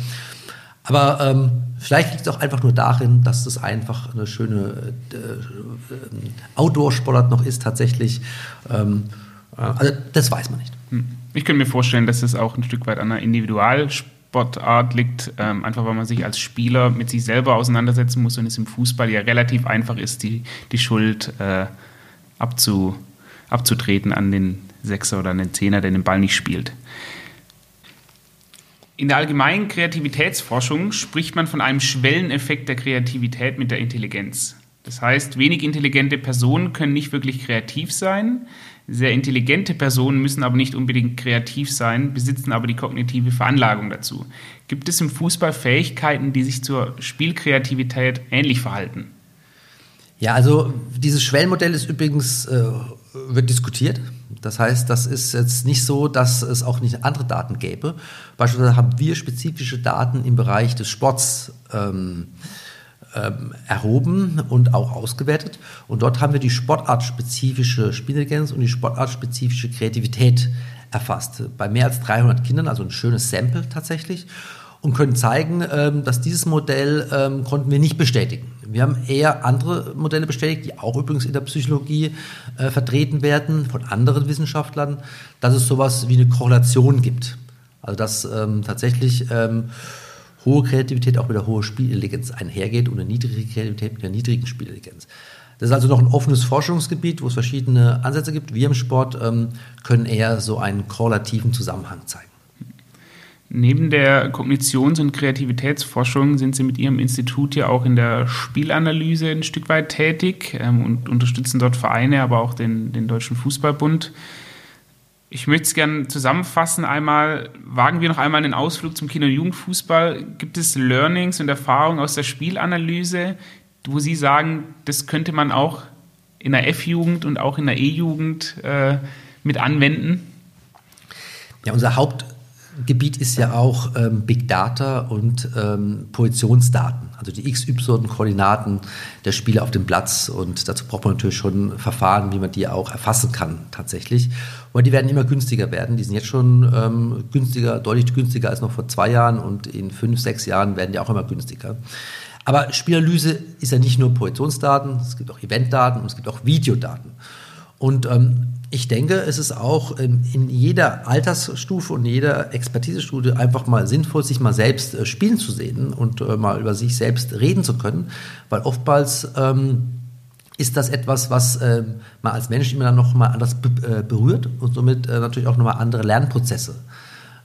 Aber ähm, vielleicht liegt es auch einfach nur darin, dass das einfach eine schöne äh, äh, Outdoor-Sportart noch ist tatsächlich. Ähm, äh, also das weiß man nicht. Hm. Ich könnte mir vorstellen, dass es auch ein Stück weit an einer Individualsportart Sportart liegt, ähm, einfach weil man sich als Spieler mit sich selber auseinandersetzen muss und es im Fußball ja relativ einfach ist, die, die Schuld äh, abzu, abzutreten an den Sechser oder an den Zehner, der den Ball nicht spielt. In der allgemeinen Kreativitätsforschung spricht man von einem Schwelleneffekt der Kreativität mit der Intelligenz. Das heißt, wenig intelligente Personen können nicht wirklich kreativ sein, sehr intelligente Personen müssen aber nicht unbedingt kreativ sein, besitzen aber die kognitive Veranlagung dazu. Gibt es im Fußball Fähigkeiten, die sich zur Spielkreativität ähnlich verhalten? Ja, also dieses Schwellenmodell ist übrigens, äh, wird diskutiert. Das heißt, das ist jetzt nicht so, dass es auch nicht andere Daten gäbe. Beispielsweise haben wir spezifische Daten im Bereich des Sports. Ähm, ähm, erhoben und auch ausgewertet. Und dort haben wir die sportartspezifische Spielintelligenz und die sportartspezifische Kreativität erfasst. Bei mehr als 300 Kindern, also ein schönes Sample tatsächlich. Und können zeigen, ähm, dass dieses Modell ähm, konnten wir nicht bestätigen. Wir haben eher andere Modelle bestätigt, die auch übrigens in der Psychologie äh, vertreten werden von anderen Wissenschaftlern, dass es sowas wie eine Korrelation gibt. Also dass tatsächlich hohe Kreativität auch mit der hohen Spielintelligenz einhergeht und eine niedrige Kreativität mit der niedrigen Spielintelligenz. Das ist also noch ein offenes Forschungsgebiet, wo es verschiedene Ansätze gibt. Wir im Sport ähm, können eher so einen korrelativen Zusammenhang zeigen. Neben der Kognitions- und Kreativitätsforschung sind Sie mit Ihrem Institut ja auch in der Spielanalyse ein Stück weit tätig ähm, und unterstützen dort Vereine, aber auch den, den Deutschen Fußballbund. Ich möchte es gerne zusammenfassen. Einmal wagen wir noch einmal einen Ausflug zum Kinder- und Jugendfußball. Gibt es Learnings und Erfahrungen aus der Spielanalyse, wo Sie sagen, das könnte man auch in der F-Jugend und auch in der E-Jugend äh, mit anwenden? Ja, unser Hauptgebiet ist ja auch ähm, Big Data und ähm, Positionsdaten also die XY-Koordinaten der Spieler auf dem Platz. Und dazu braucht man natürlich schon Verfahren, wie man die auch erfassen kann tatsächlich. Aber die werden immer günstiger werden. Die sind jetzt schon ähm, günstiger, deutlich günstiger als noch vor zwei Jahren und in fünf, sechs Jahren werden die auch immer günstiger. Aber Spielanalyse ist ja nicht nur Positionsdaten, es gibt auch Eventdaten und es gibt auch Videodaten. Und ähm, ich denke, es ist auch ähm, in jeder Altersstufe und jeder Expertisestufe einfach mal sinnvoll, sich mal selbst äh, spielen zu sehen und äh, mal über sich selbst reden zu können, weil oftmals ähm, ist das etwas, was äh, man als Mensch immer dann noch mal anders äh, berührt und somit äh, natürlich auch nochmal andere Lernprozesse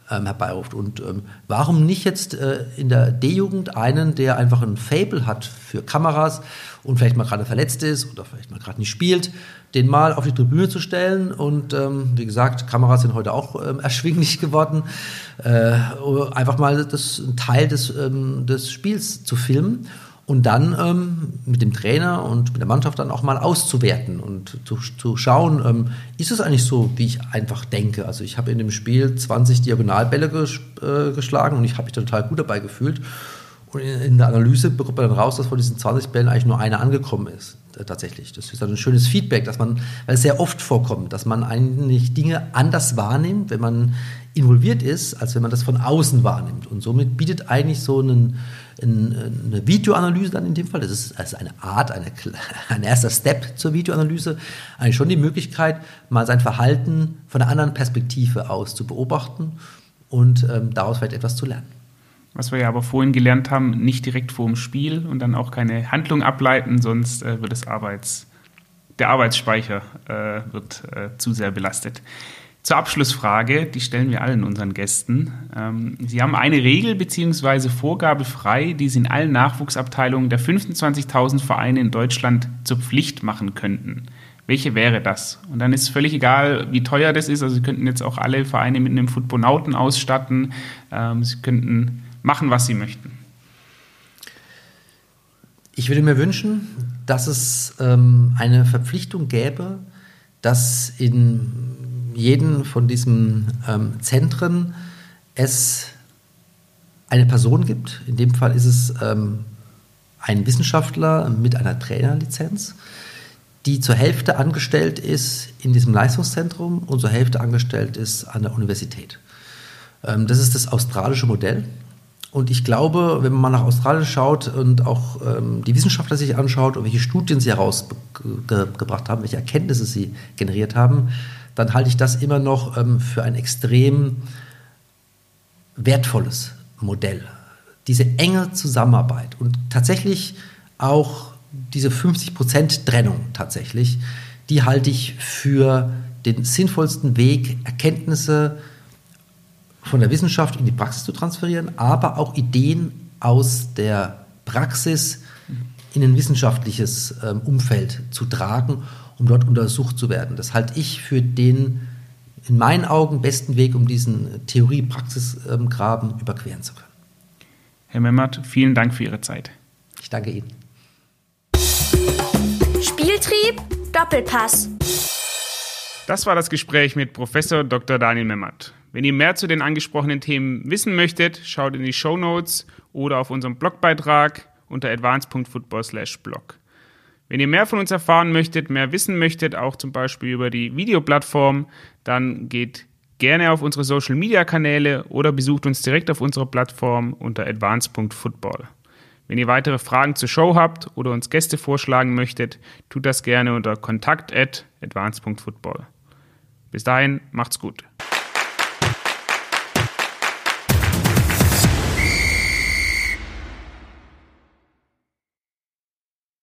ähm, herbeiruft. Und ähm, warum nicht jetzt äh, in der D-Jugend einen, der einfach ein Fable hat für Kameras und vielleicht mal gerade verletzt ist oder vielleicht mal gerade nicht spielt, den mal auf die Tribüne zu stellen. Und ähm, wie gesagt, Kameras sind heute auch ähm, erschwinglich geworden. Äh, einfach mal das, ein Teil des, ähm, des Spiels zu filmen und dann ähm, mit dem Trainer und mit der Mannschaft dann auch mal auszuwerten und zu, zu schauen, ähm, ist es eigentlich so, wie ich einfach denke. Also ich habe in dem Spiel 20 Diagonalbälle ges äh, geschlagen und ich habe mich total gut dabei gefühlt. Und in der Analyse bekommt man dann raus, dass von diesen 20 Bällen eigentlich nur einer angekommen ist. Äh, tatsächlich. Das ist dann ein schönes Feedback, dass man, weil es sehr oft vorkommt, dass man eigentlich Dinge anders wahrnimmt, wenn man involviert ist, als wenn man das von außen wahrnimmt. Und somit bietet eigentlich so einen, eine Videoanalyse dann in dem Fall, das ist also eine Art, eine, ein erster Step zur Videoanalyse, eigentlich schon die Möglichkeit, mal sein Verhalten von einer anderen Perspektive aus zu beobachten und ähm, daraus vielleicht etwas zu lernen. Was wir ja aber vorhin gelernt haben, nicht direkt vor dem Spiel und dann auch keine Handlung ableiten, sonst äh, wird das Arbeits, der Arbeitsspeicher äh, wird äh, zu sehr belastet. Zur Abschlussfrage, die stellen wir allen unseren Gästen. Ähm, Sie haben eine Regel bzw. Vorgabe frei, die Sie in allen Nachwuchsabteilungen der 25.000 Vereine in Deutschland zur Pflicht machen könnten. Welche wäre das? Und dann ist es völlig egal, wie teuer das ist. Also Sie könnten jetzt auch alle Vereine mit einem Footbonauten ausstatten. Ähm, Sie könnten machen, was sie möchten. Ich würde mir wünschen, dass es ähm, eine Verpflichtung gäbe, dass in jedem von diesen ähm, Zentren es eine Person gibt. In dem Fall ist es ähm, ein Wissenschaftler mit einer Trainerlizenz, die zur Hälfte angestellt ist in diesem Leistungszentrum und zur Hälfte angestellt ist an der Universität. Ähm, das ist das australische Modell. Und ich glaube, wenn man mal nach Australien schaut und auch ähm, die Wissenschaftler sich anschaut und welche Studien sie herausgebracht haben, welche Erkenntnisse sie generiert haben, dann halte ich das immer noch ähm, für ein extrem wertvolles Modell. Diese enge Zusammenarbeit und tatsächlich auch diese 50% Trennung tatsächlich, die halte ich für den sinnvollsten Weg, Erkenntnisse von der Wissenschaft in die Praxis zu transferieren, aber auch Ideen aus der Praxis in ein wissenschaftliches ähm, Umfeld zu tragen, um dort untersucht zu werden. Das halte ich für den in meinen Augen besten Weg, um diesen Theorie-Praxis-Graben überqueren zu können. Herr Memmert, vielen Dank für Ihre Zeit. Ich danke Ihnen. Spieltrieb, Doppelpass. Das war das Gespräch mit Professor Dr. Daniel Memmert. Wenn ihr mehr zu den angesprochenen Themen wissen möchtet, schaut in die Show Notes oder auf unserem Blogbeitrag unter advance.football/blog. Wenn ihr mehr von uns erfahren möchtet, mehr wissen möchtet, auch zum Beispiel über die Videoplattform, dann geht gerne auf unsere Social Media Kanäle oder besucht uns direkt auf unserer Plattform unter advance.football. Wenn ihr weitere Fragen zur Show habt oder uns Gäste vorschlagen möchtet, tut das gerne unter kontakt@advance.football. Bis dahin, macht's gut.